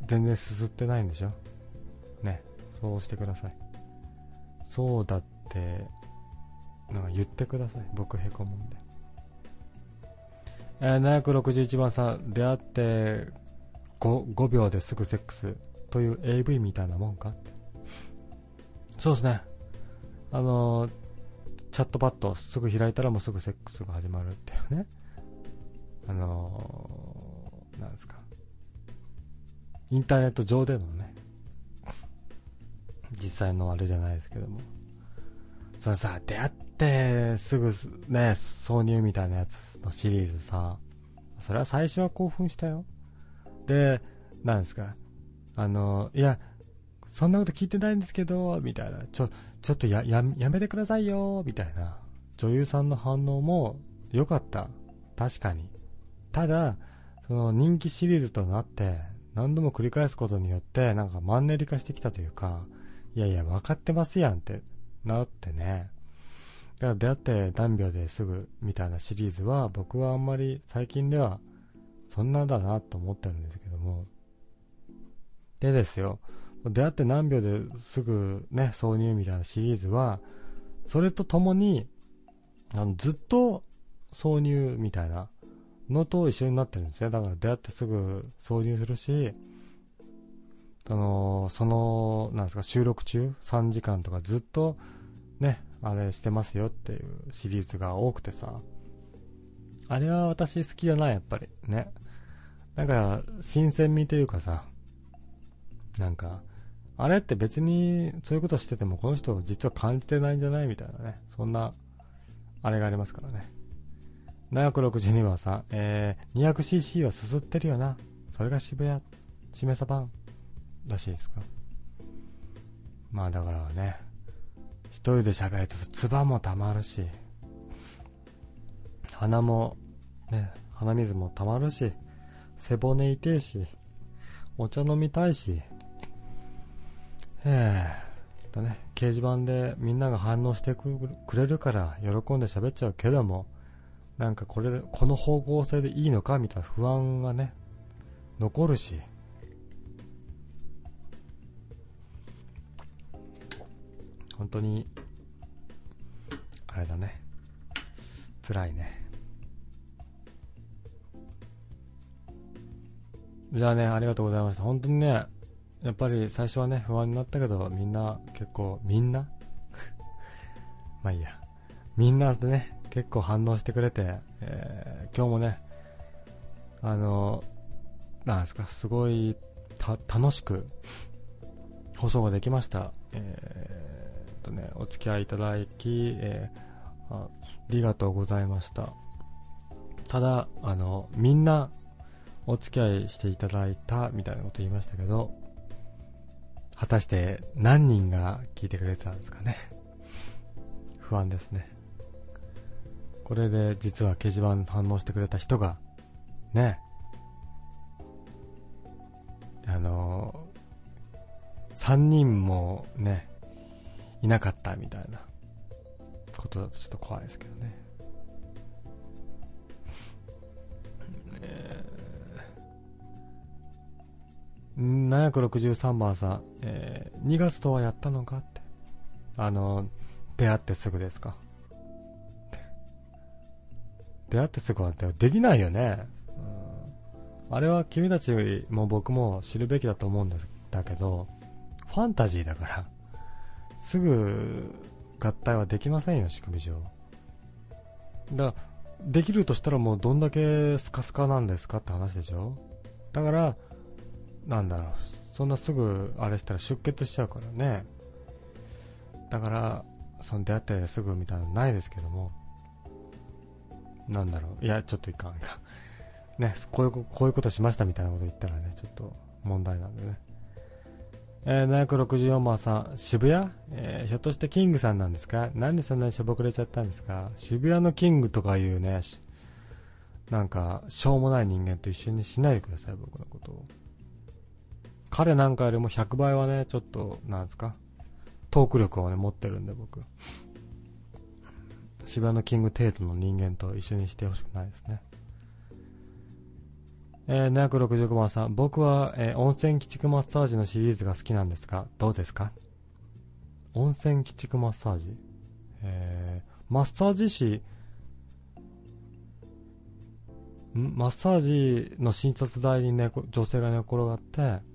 全然すすってないんでしょ。ね、そうしてください。そうだって、なんか言ってください。僕へこむんで。えー、761番さん、出会って 5, 5秒ですぐセックスという AV みたいなもんか？そうですね。あのー、チャットパッドすぐ開いたらもうすぐセックスが始まるっていうね。あのー、なんですか。インターネット上でのね、実際のあれじゃないですけども。そのさ、出会ってすぐね、挿入みたいなやつのシリーズさ、それは最初は興奮したよ。で、なんですか、あの、いや、そんなこと聞いてないんですけど、みたいな、ちょ、ちょっとや、や、やめてくださいよ、みたいな、女優さんの反応も良かった。確かに。ただ、その人気シリーズとなって、何度も繰り返すことによって、なんかマンネリ化してきたというか、いやいや、分かってますやんってなってね。だから出会って何秒ですぐみたいなシリーズは僕はあんまり最近ではそんなだなと思ってるんですけども。でですよ、出会って何秒ですぐね、挿入みたいなシリーズは、それとともに、あの、ずっと挿入みたいなのと一緒になってるんですね。だから出会ってすぐ挿入するし、あのその、なんですか、収録中3時間とかずっとね、あれしてますよっていうシリーズが多くてさ、あれは私好きじゃない、やっぱり。ね。だから、新鮮味というかさ、なんか、あれって別にそういうことしててもこの人実は感じてないんじゃないみたいなね。そんな、あれがありますからね。762番さん、えー、200cc はすすってるよな。それが渋谷、しめさばん、らしいですか。まあだからね、一人で喋ると唾も溜まるし、鼻も、ね、鼻水も溜まるし、背骨痛いし、お茶飲みたいし、ええだね、掲示板でみんなが反応してくれるから喜んで喋っちゃうけども、なんかこれ、この方向性でいいのかみたいな不安がね、残るし、本当に、あれだね、辛いね。じゃあね、ありがとうございました。本当にね、やっぱり最初はね、不安になったけど、みんな結構、みんな まあいいや。みんなでね、結構反応してくれて、えー、今日もね、あの、なんですか、すごい、楽しく、放送ができました。えー、とね、お付き合いいただき、えー、ありがとうございました。ただ、あの、みんな、お付き合いしていただいた、みたいなこと言いましたけど、果たして何人が聞いてくれてたんですかね。不安ですね。これで実は掲示板反応してくれた人が、ね、あの、3人もね、いなかったみたいなことだとちょっと怖いですけどね。763番さん、えー、2月とはやったのかって。あの、出会ってすぐですか。出会ってすぐはできないよね、うん、あれは君たちも僕も知るべきだと思うんだけどファンタジーだから。すぐ合体はできませんよ仕組み上。だからできるとしたらもうどんだけスカスカなんですかって話でしょ。だからなんだろう。そんなすぐあれしたら出血しちゃうからね。だからその出会ってすぐみたいなのないですけども。なんだろう、いや、ちょっといかんか。ね、こういう、こういうことしましたみたいなこと言ったらね、ちょっと問題なんでね。えー、764番さん、渋谷、えー、ひょっとしてキングさんなんですか？なんでそんなにしょぼくれちゃったんですか？渋谷のキングとかいうね、なんか、しょうもない人間と一緒にしないでください、僕のことを。彼なんかよりも100倍はね、ちょっと、なんですか、トーク力をね、持ってるんで、僕。渋谷のキング程度の人間と一緒にしてほしくないですね。えー、765番さん、僕は、えー、温泉鬼畜マッサージのシリーズが好きなんですが、どうですか？温泉鬼畜マッサージ。えー、マッサージ師、ん？マッサージの診察台にね、女性が寝転がって、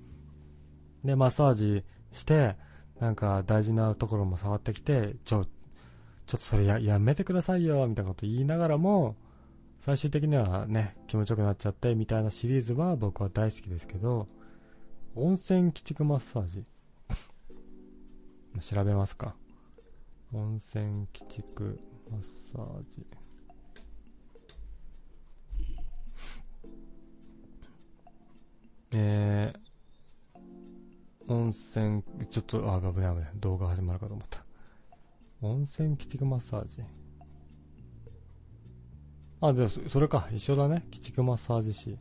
で、マッサージして、なんか大事なところも触ってきて、ちょ、ちょっとそれややめてくださいよ、みたいなこと言いながらも、最終的にはね、気持ちよくなっちゃって、みたいなシリーズは僕は大好きですけど、温泉鬼畜マッサージ 調べますか？温泉鬼畜マッサージ。えー、温泉、ちょっと、あ、危ない危ない。動画始まるかと思った。温泉鬼畜マッサージ。あ、でもそれか。一緒だね。鬼畜マッサージ師。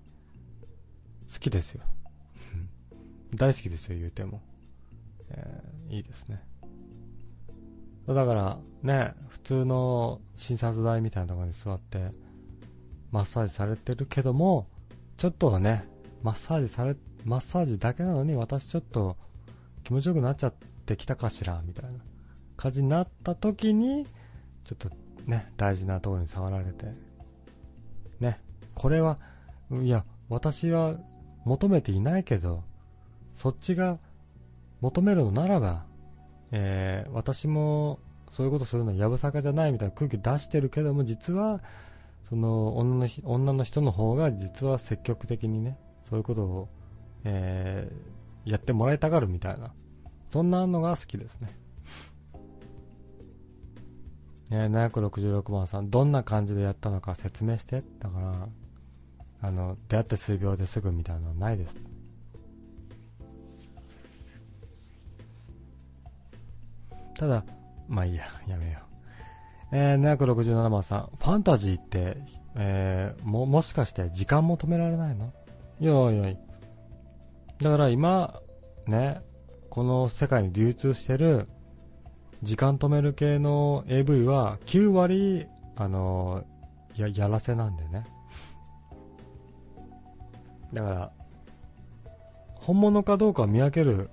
好きですよ。大好きですよ、言うても。えー、いいですね。だからね、普通の診察台みたいなところに座ってマッサージされてるけども、ちょっとはね、マッサージされ、マッサージだけなのに私ちょっと気持ちよくなっちゃってきたかしら、みたいな感じになった時に、ちょっとね、大事なところに触られて、ね、これは、いや、私は求めていないけど、そっちが求めるのならば、えー、私もそういうことするのはやぶさかじゃないみたいな空気出してるけども、実は、その女の女の人の方が実は積極的にね、そういうことを、えー、やってもらいたがるみたいな、そんなのが好きですね。えー、766番さん、どんな感じでやったのか説明して。だから、あの、出会って数秒ですぐみたいなのはないです。ただ、まあいいや、やめよう。えー、767番さん、ファンタジーって、えー、も、もしかして時間も止められないの？よいやいだから今、ね、この世界に流通してる時間止める系の AV は9割、あのや、やらせなんでね。だから、本物かどうかを見分ける、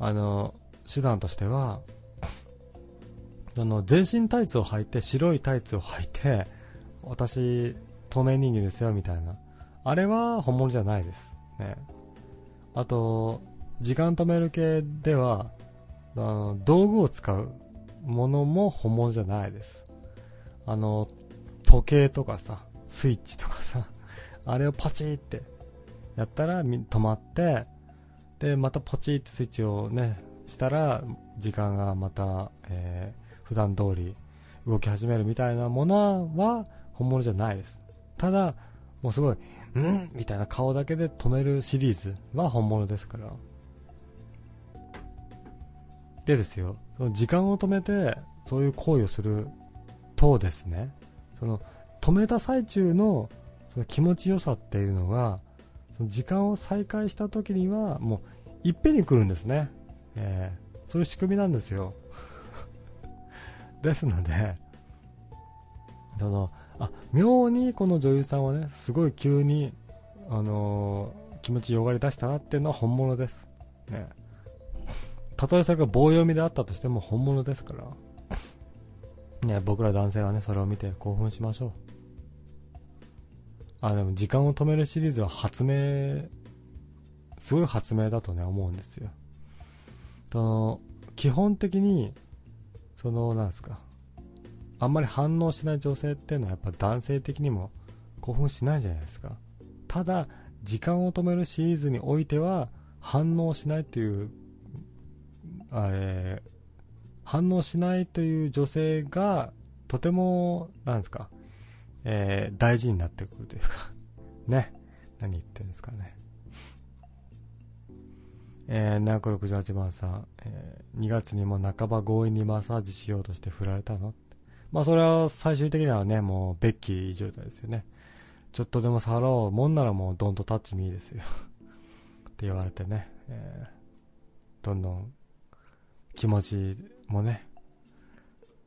あの、手段としては、あの、全身タイツを履いて、白いタイツを履いて、私、透明人間ですよ、みたいな。あれは本物じゃないです。ね。あと、時間止める系では、あの、道具を使うものも本物じゃないです。あの、時計とかさ、スイッチとかさ、あれをパチってやったら止まって、で、またポチってスイッチをね、したら、時間がまた、えー、普段通り動き始めるみたいなものは本物じゃないです。ただ、もうすごい、ん？みたいな顔だけで止めるシリーズは本物ですから。でですよ、その時間を止めて、そういう行為をするとですね、その、止めた最中の、その気持ちよさっていうのが、その時間を再開した時には、もう、いっぺんに来るんですね。えー、そういう仕組みなんですよ。ですので、その、あ、妙にこの女優さんはね、すごい急に、あのー、気持ちよがり出したなっていうのは本物です。ね。たとえそれが棒読みであったとしても本物ですから。ね、僕ら男性はね、それを見て興奮しましょう。あ、でも時間を止めるシリーズは発明、すごい発明だとね、思うんですよ。その、基本的に、その、なんですか、あんまり反応しない女性っていうのはやっぱ男性的にも興奮しないじゃないですか。ただ、時間を止めるシリーズにおいては反応しないっていう、あれ、反応しないという女性がとても、なんですか、えー、大事になってくるというか ね。何言ってんですかね。えー、768番さん、えー、2月にも半ば強引にマッサージしようとして振られたの？まあそれは最終的にはね、もうベッキー状態ですよね。ちょっとでも触ろうもんならもうドンとタッチミーですよ って言われてね、えー、どんどん気持ちもね、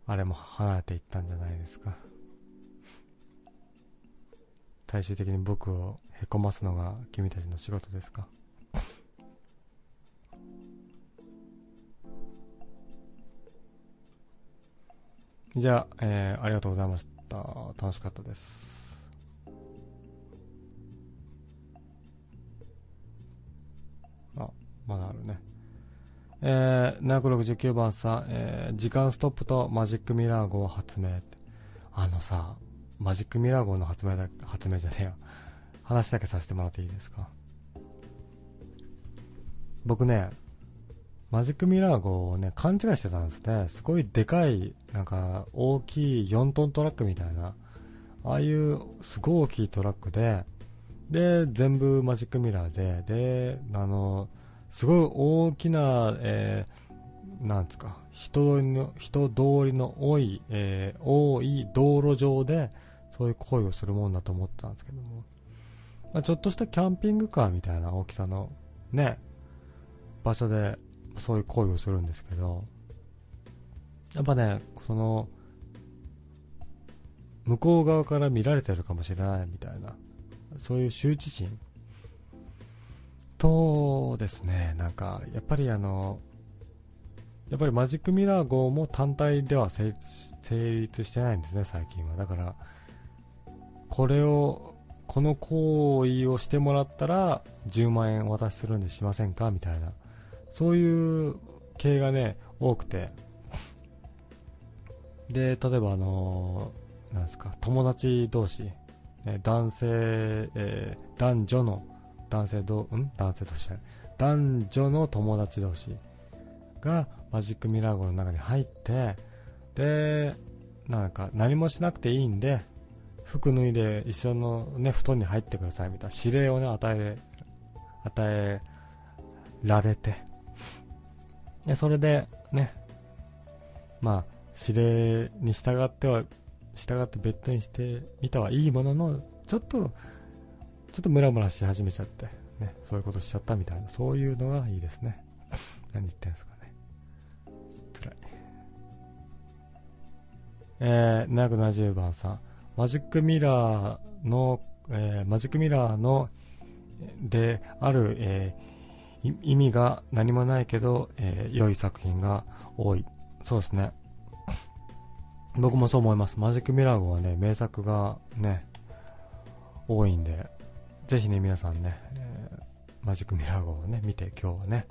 あれも離れていったんじゃないですか。最終的に僕をへこますのが君たちの仕事ですかじゃあ、えー、ありがとうございました。楽しかったです。あ、まだあるね。えー、769番さん、えー、時間ストップとマジックミラー号発明あのさ、マジックミラー号の発明だ、発明じゃねえよ。話だけさせてもらっていいですか？僕ね、マジックミラー号をね、勘違いしてたんですね。すごいでかい、なんか、大きい4トントラックみたいな、ああいうすごい大きいトラックで、で、全部マジックミラーで、で、あの、すごい大きな、えー、なんですか、人の、人通りの多い、えー、多い道路上で、そういう行為をするもんだと思ってたんですけども、まあ、ちょっとしたキャンピングカーみたいな大きさの、ね、場所でそういう行為をするんですけど、やっぱね、その、向こう側から見られてるかもしれないみたいな、そういう羞恥心とですね、なんか、やっぱりあの、やっぱりマジックミラー号も単体では成立してないんですね、最近は。だから、これを、この行為をしてもらったら10万円お渡しするんでしませんかみたいな。そういう系がね、多くて。で、例えばあのー、なんですか、友達同士、ね、男性、えー、男女の、男性ど、ん？男性同士男女の友達同士がマジックミラー号の中に入って、で、なんか何もしなくていいんで、服脱いで一緒のね、布団に入ってくださいみたいな。指令をね、与え、与えられて、で、それでね、まあ、指令に従っては、従ってベッドにしてみたはいいものの、ちょっと、ちょっとムラムラし始めちゃって、ね、そういうことしちゃったみたいな、そういうのがいいですね。何言ってんすかね。辛い。えー、770番さん。マジックミラーの、えー、マジックミラーの、である、えー、意味が何もないけど、えー、良い作品が多い。そうですね。僕もそう思います。マジックミラー号はね、名作がね、多いんで、ぜひね、皆さんね、えー、マジックミラー号をね、見て今日はね、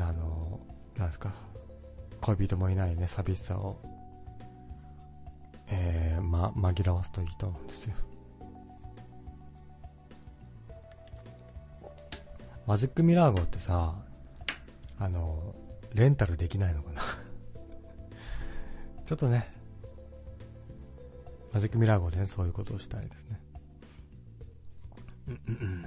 あの、なんですか、恋人もいないね、寂しさをえー、ま、紛らわすといいと思うんですよ。マジックミラー号ってさ、あの、レンタルできないのかな？ちょっとね、マジックミラー号でね、そういうことをしたいですね。うんうんうん。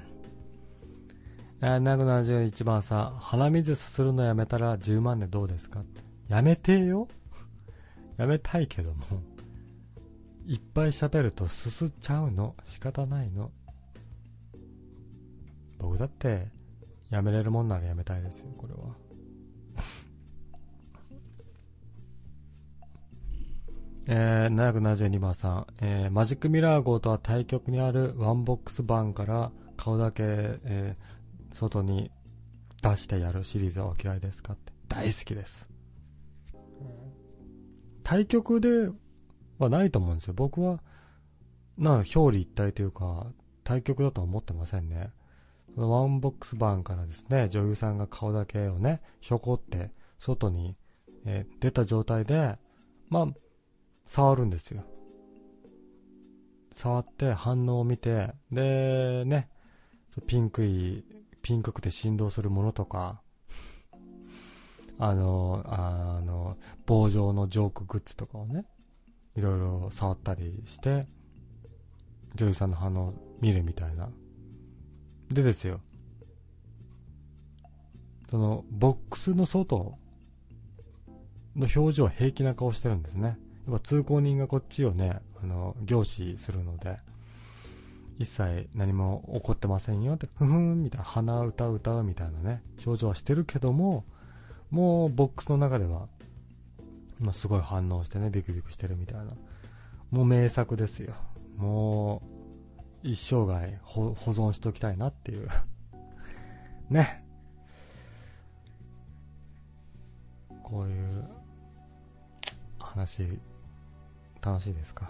えー、ナグ71番さん、鼻水すするのやめたら10万でどうですか？って。やめてよやめたいけどもいっぱい喋るとすすっちゃうの？仕方ないの。僕だってやめれるもんならやめたいですよ、これは。えー、772番さん、えー、マジックミラー号とは対極にあるワンボックスバンから顔だけ、えー、外に出してやるシリーズはお嫌いですかって大好きです。対局ではないと思うんですよ。僕は、な、表裏一体というか、対局だとは思ってませんね。そのワンボックス版からですね、女優さんが顔だけをね、ひょこって、外に、えー、出た状態で、まあ、触るんですよ。触って反応を見て、で、ね、ピンクい、ピンクくて振動するものとか、あの、あの、棒状のジョークグッズとかをね、いろいろ触ったりして、女優さんの反応を見るみたいな。でですよ。その、ボックスの外の表情は平気な顔してるんですね。やっぱ通行人がこっちをね、あの、凝視するので、一切何も起こってませんよって、ふふんみたいな、鼻歌歌うみたいなね、表情はしてるけども、もうボックスの中ではまあ、すごい反応してね、ビクビクしてるみたいな。もう名作ですよ。もう、一生涯保存しておきたいなっていう ね。こういう話、楽しいですか？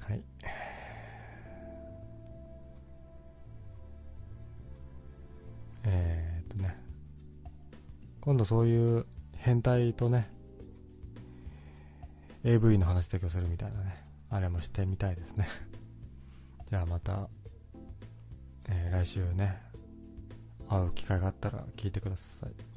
はい。えー今度そういう変態とね AV の話だけをするみたいなねあれもしてみたいですね。じゃあまた、えー、来週ね会う機会があったら聞いてください。